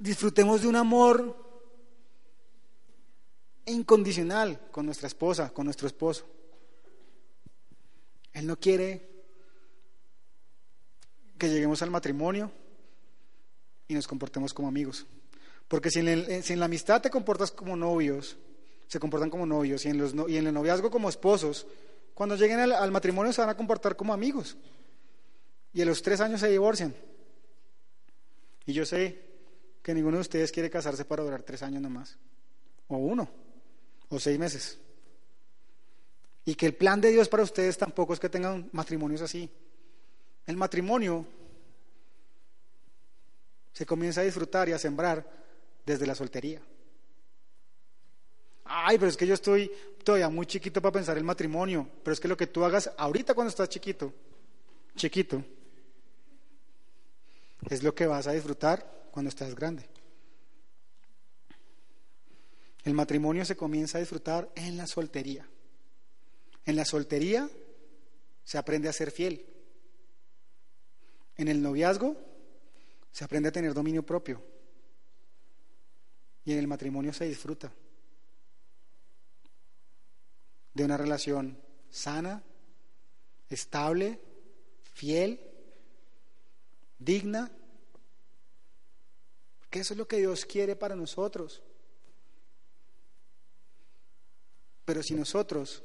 disfrutemos de un amor incondicional con nuestra esposa, con nuestro esposo. Él no quiere que lleguemos al matrimonio y nos comportemos como amigos. Porque si en, eh, la amistad te comportas como novios, se comportan como novios, y en, los, y en el noviazgo como esposos, cuando lleguen al, al, matrimonio se van a comportar como amigos. Y a los tres años se divorcian. Y yo sé que ninguno de ustedes quiere casarse para durar tres años nomás. O uno. O seis meses. Y que el plan de Dios para ustedes tampoco es que tengan matrimonios así. El matrimonio se comienza a disfrutar y a sembrar desde la soltería. Ay, pero es que yo estoy todavía muy chiquito para pensar el matrimonio, pero es que lo que tú hagas ahorita cuando estás chiquito, chiquito, es lo que vas a disfrutar cuando estás grande. El matrimonio se comienza a disfrutar en la soltería. En la soltería se aprende a ser fiel. En el noviazgo se aprende a tener dominio propio. Y en el matrimonio se disfruta de una relación sana, estable, fiel, digna. Que eso es lo que Dios quiere para nosotros. Pero si nosotros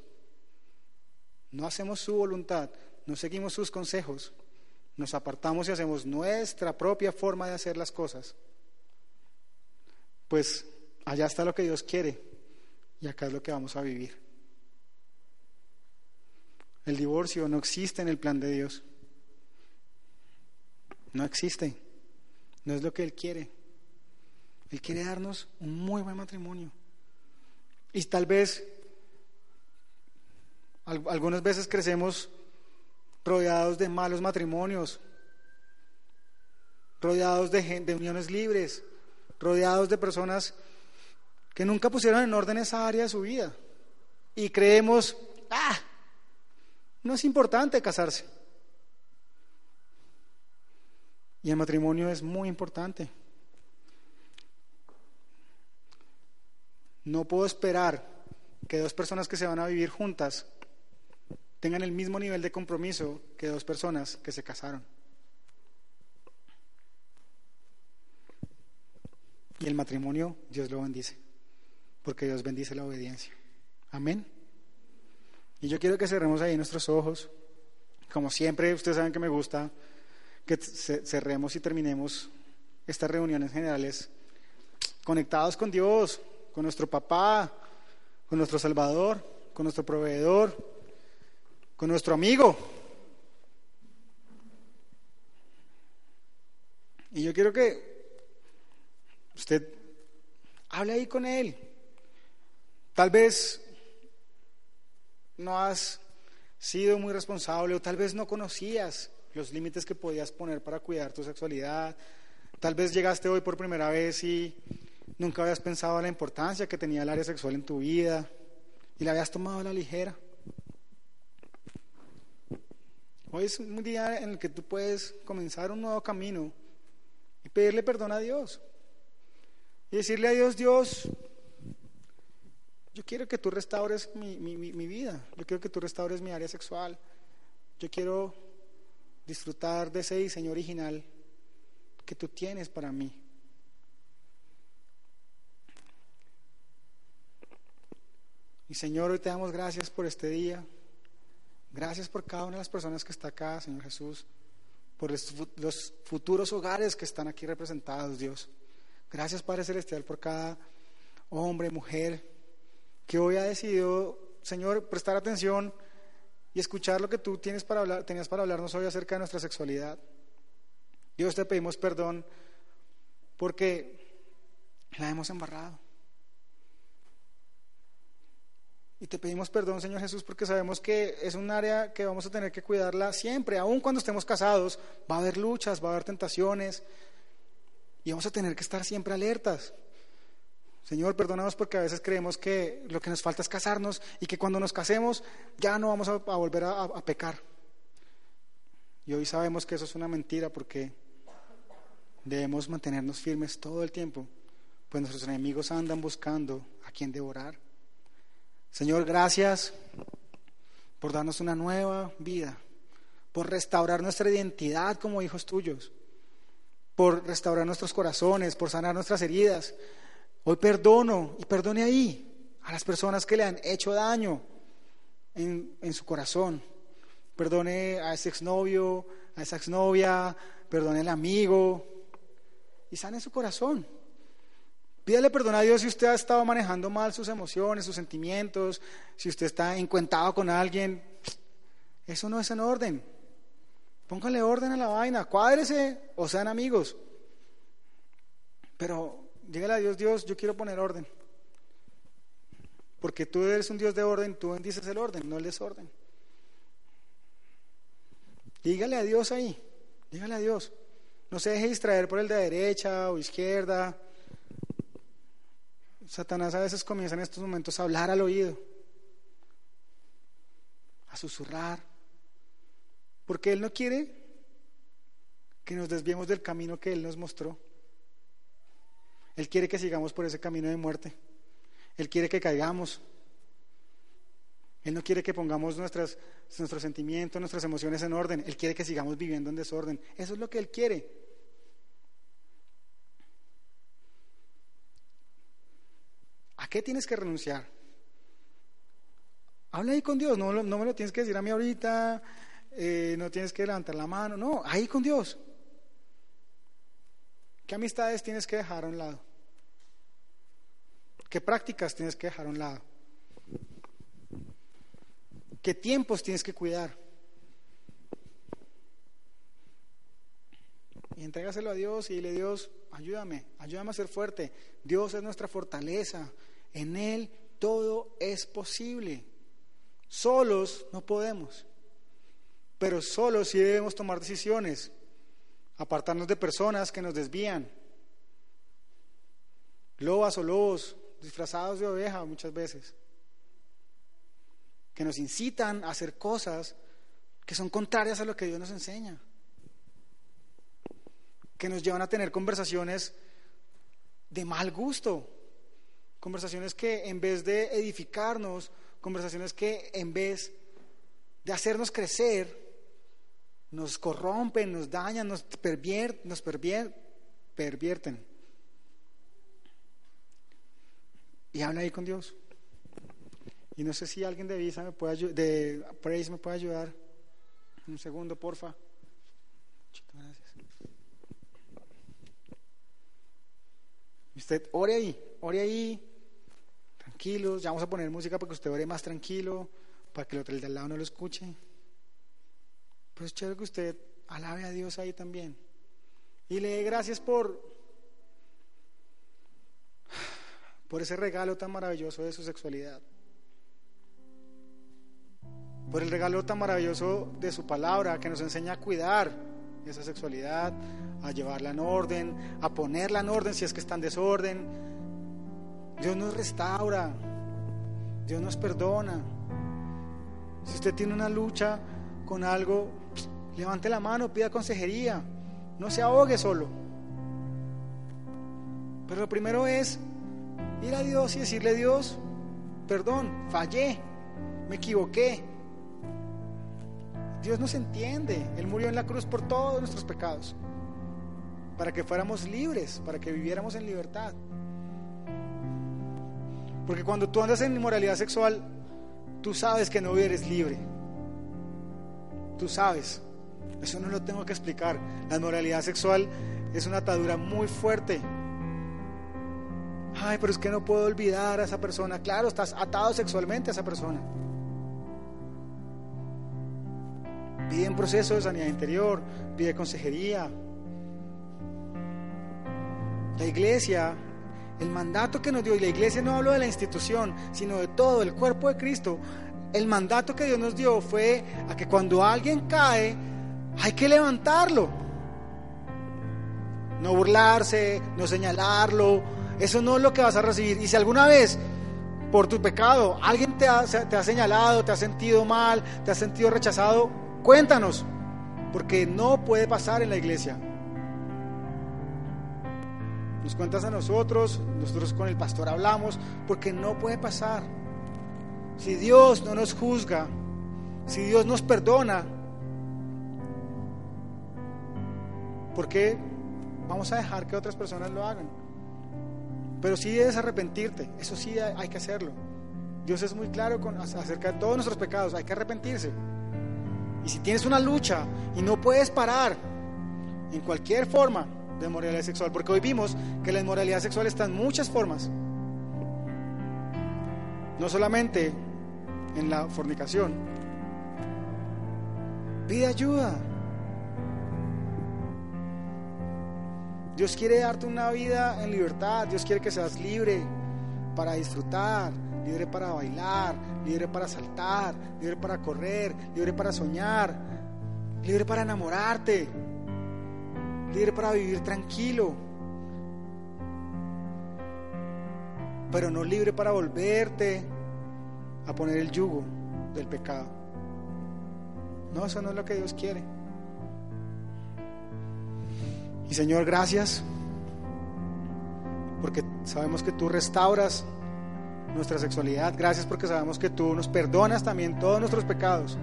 no hacemos su voluntad, no seguimos sus consejos, nos apartamos y hacemos nuestra propia forma de hacer las cosas, pues allá está lo que Dios quiere y acá es lo que vamos a vivir. El divorcio no existe en el plan de Dios. No existe. No es lo que Él quiere. Él quiere darnos un muy buen matrimonio. Y tal vez algunas veces crecemos rodeados de malos matrimonios, rodeados de, de uniones libres, rodeados de personas que nunca pusieron en orden esa área de su vida. Y creemos, ah, no es importante casarse. Y el matrimonio es muy importante. No puedo esperar que dos personas que se van a vivir juntas tengan el mismo nivel de compromiso que dos personas que se casaron. Y el matrimonio, Dios lo bendice, porque Dios bendice la obediencia. Amén. Y yo quiero que cerremos ahí nuestros ojos. Como siempre, ustedes saben que me gusta que cerremos y terminemos estas reuniones generales conectados con Dios, con nuestro papá, con nuestro Salvador, con nuestro proveedor, con nuestro amigo. Y yo quiero que usted hable ahí con él. Tal vez no has sido muy responsable o tal vez no conocías los límites que podías poner para cuidar tu sexualidad. Tal vez llegaste hoy por primera vez y nunca habías pensado en la importancia que tenía el área sexual en tu vida y la habías tomado a la ligera. Hoy es un día en el que tú puedes comenzar un nuevo camino y pedirle perdón a Dios. Y decirle a Dios, Dios, yo quiero que tú restaures mi, mi, vida, yo quiero que tú restaures mi área sexual, yo quiero disfrutar de ese diseño original que tú tienes para mí. Y Señor, hoy te damos gracias por este día. Gracias por cada una de las personas que está acá, Señor Jesús, por los futuros hogares que están aquí representados, Dios. Gracias, Padre Celestial, por cada hombre, mujer que hoy ha decidido, Señor, prestar atención y escuchar lo que tú tienes para hablar, tenías para hablarnos hoy acerca de nuestra sexualidad. Dios, te pedimos perdón porque la hemos embarrado. Y te pedimos perdón, Señor Jesús, porque sabemos que es un área que vamos a tener que cuidarla siempre, aun cuando estemos casados, va a haber luchas, va a haber tentaciones, y vamos a tener que estar siempre alertas. Señor, perdónanos porque a veces creemos que lo que nos falta es casarnos y que cuando nos casemos ya no vamos a, volver a, a pecar. Y hoy sabemos que eso es una mentira porque debemos mantenernos firmes todo el tiempo, pues nuestros enemigos andan buscando a quien devorar. Señor, gracias por darnos una nueva vida, por restaurar nuestra identidad como hijos tuyos, por restaurar nuestros corazones, por sanar nuestras heridas. Hoy perdono y perdone ahí a las personas que le han hecho daño en, en su corazón. Perdone a ese exnovio, a esa exnovia, perdone al amigo y sane su corazón. Pídale perdón a Dios si usted ha estado manejando mal sus emociones, sus sentimientos, si usted está encuentado con alguien. Eso no es en orden. Póngale orden a la vaina, cuádrese o sean amigos. Pero dígale a Dios, Dios, yo quiero poner orden. Porque tú eres un Dios de orden, tú bendices el orden, no el desorden. Dígale a Dios ahí, dígale a Dios. No se deje distraer por el de derecha o izquierda. Satanás a veces comienza en estos momentos a hablar al oído, a susurrar, porque Él no quiere que nos desviemos del camino que Él nos mostró. Él quiere que sigamos por ese camino de muerte. Él quiere que caigamos. Él no quiere que pongamos nuestros sentimientos, nuestras emociones en orden. Él quiere que sigamos viviendo en desorden. Eso es lo que Él quiere. ¿A qué tienes que renunciar? Habla ahí con Dios, no, no me lo tienes que decir a mí ahorita, eh, no tienes que levantar la mano, no, ahí con Dios. ¿Qué amistades tienes que dejar a un lado? ¿Qué prácticas tienes que dejar a un lado? ¿Qué tiempos tienes que cuidar? Y entrégaselo a Dios y dile, Dios, ayúdame, ayúdame a ser fuerte. Dios es nuestra fortaleza. En Él todo es posible. Solos no podemos, pero solos sí debemos tomar decisiones, apartarnos de personas que nos desvían, lobas o lobos disfrazados de oveja muchas veces, que nos incitan a hacer cosas que son contrarias a lo que Dios nos enseña, que nos llevan a tener conversaciones de mal gusto, conversaciones que en vez de edificarnos, conversaciones que en vez de hacernos crecer, nos corrompen, nos dañan, nos, pervierten, nos pervierten. Y habla ahí con Dios. Y no sé si alguien de Visa me puede de Praise me puede ayudar. Un segundo, porfa. Gracias. Usted ore ahí, ore ahí, tranquilos. Ya vamos a poner música para que usted ore más tranquilo, para que el otro de al lado no lo escuche. Pues chévere que usted alabe a Dios ahí también. Y le dé gracias por, por ese regalo tan maravilloso de su sexualidad. Por el regalo tan maravilloso de su palabra que nos enseña a cuidar esa sexualidad, a llevarla en orden, a ponerla en orden si es que está en desorden. Dios nos restaura, Dios nos perdona. Si usted tiene una lucha con algo, levante la mano, pida consejería, no se ahogue solo. Pero lo primero es ir a Dios y decirle Dios, perdón, fallé, me equivoqué. Dios nos entiende, Él murió en la cruz por todos nuestros pecados, para que fuéramos libres, para que viviéramos en libertad. Porque cuando tú andas en inmoralidad sexual, tú sabes que no eres libre. Tú sabes. Eso no lo tengo que explicar. La inmoralidad sexual es una atadura muy fuerte. Ay, pero es que no puedo olvidar a esa persona. Claro, estás atado sexualmente a esa persona. Pide un proceso de sanidad interior, pide consejería. La iglesia el mandato que nos dio, y la iglesia no habló de la institución, sino de todo el cuerpo de Cristo, el mandato que Dios nos dio fue a que cuando alguien cae, hay que levantarlo. No burlarse, no señalarlo, eso no es lo que vas a recibir. Y si alguna vez, por tu pecado, alguien te ha, señalado, te ha sentido mal, te ha sentido rechazado, cuéntanos, porque no puede pasar en la iglesia nos cuentas a nosotros, nosotros con el pastor hablamos, porque no puede pasar. Si Dios no nos juzga, si Dios nos perdona, ¿por qué vamos a dejar que otras personas lo hagan? Pero sí debes arrepentirte, eso sí hay que hacerlo. Dios es muy claro con, acerca de todos nuestros pecados, hay que arrepentirse. Y si tienes una lucha y no puedes parar en cualquier forma, de moralidad sexual, porque hoy vimos que la inmoralidad sexual está en muchas formas. No solamente en la fornicación. Pide ayuda. Dios quiere darte una vida en libertad. Dios quiere que seas libre para disfrutar, libre para bailar, libre para saltar, libre para correr, libre para soñar, libre para enamorarte, libre para vivir tranquilo, pero no libre para volverte a poner el yugo del pecado. No, eso no es lo que Dios quiere. Y Señor, gracias, porque sabemos que tú restauras nuestra sexualidad. Gracias porque sabemos que tú nos perdonas también todos nuestros pecados.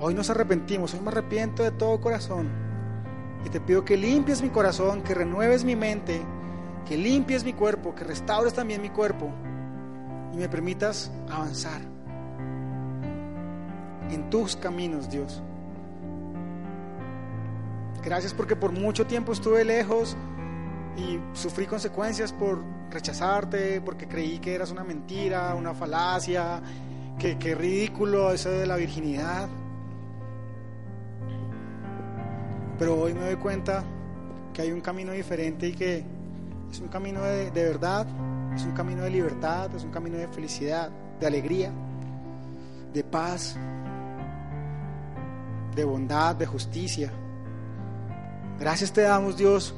Hoy nos arrepentimos, hoy me arrepiento de todo corazón. Y te pido que limpies mi corazón, que renueves mi mente, que limpies mi cuerpo, que restaures también mi cuerpo y me permitas avanzar en tus caminos, Dios. Gracias porque por mucho tiempo estuve lejos y sufrí consecuencias por rechazarte, porque creí que eras una mentira, una falacia, que, que ridículo eso de la virginidad. Pero hoy me doy cuenta que hay un camino diferente y que es un camino de, de verdad, es un camino de libertad, es un camino de felicidad, de alegría, de paz, de bondad, de justicia. Gracias te damos, Dios,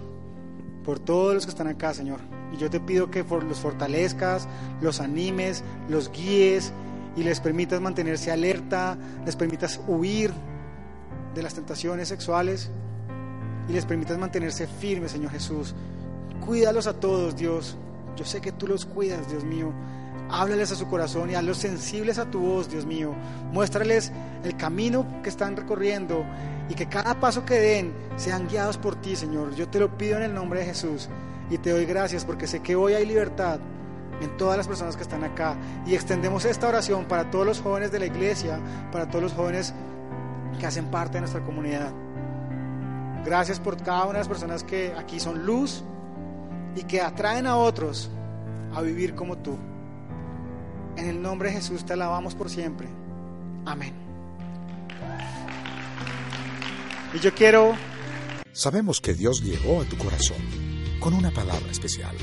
por todos los que están acá, Señor. Y yo te pido que los fortalezcas, los animes, los guíes y les permitas mantenerse alerta, les permitas huir de las tentaciones sexuales y les permitas mantenerse firmes, Señor Jesús. Cuídalos a todos, Dios. Yo sé que tú los cuidas, Dios mío. Háblales a su corazón y hazlos sensibles a tu voz, Dios mío. Muéstrales el camino que están recorriendo y que cada paso que den sean guiados por ti, Señor. Yo te lo pido en el nombre de Jesús y te doy gracias porque sé que hoy hay libertad en todas las personas que están acá y extendemos esta oración para todos los jóvenes de la iglesia, para todos los jóvenes que hacen parte de nuestra comunidad. Gracias por cada una de las personas que aquí son luz y que atraen a otros a vivir como tú. En el nombre de Jesús te alabamos por siempre. Amén. Y yo quiero... Sabemos que Dios llegó a tu corazón con una palabra especial.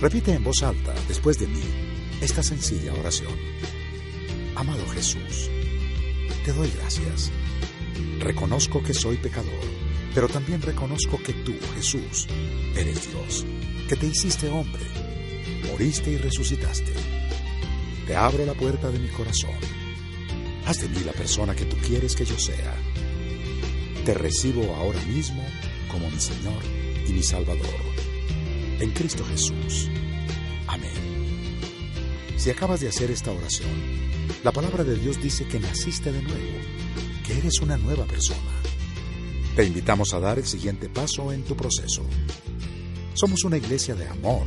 Repite en voz alta, después de mí, esta sencilla oración. Amado Jesús, te doy gracias. Reconozco que soy pecador, pero también reconozco que tú, Jesús, eres Dios, que te hiciste hombre, moriste y resucitaste. Te abro la puerta de mi corazón. Haz de mí la persona que tú quieres que yo sea. Te recibo ahora mismo como mi Señor y mi Salvador. En Cristo Jesús. Amén. Si acabas de hacer esta oración, la palabra de Dios dice que naciste de nuevo, que eres una nueva persona. Te invitamos a dar el siguiente paso en tu proceso. Somos una iglesia de amor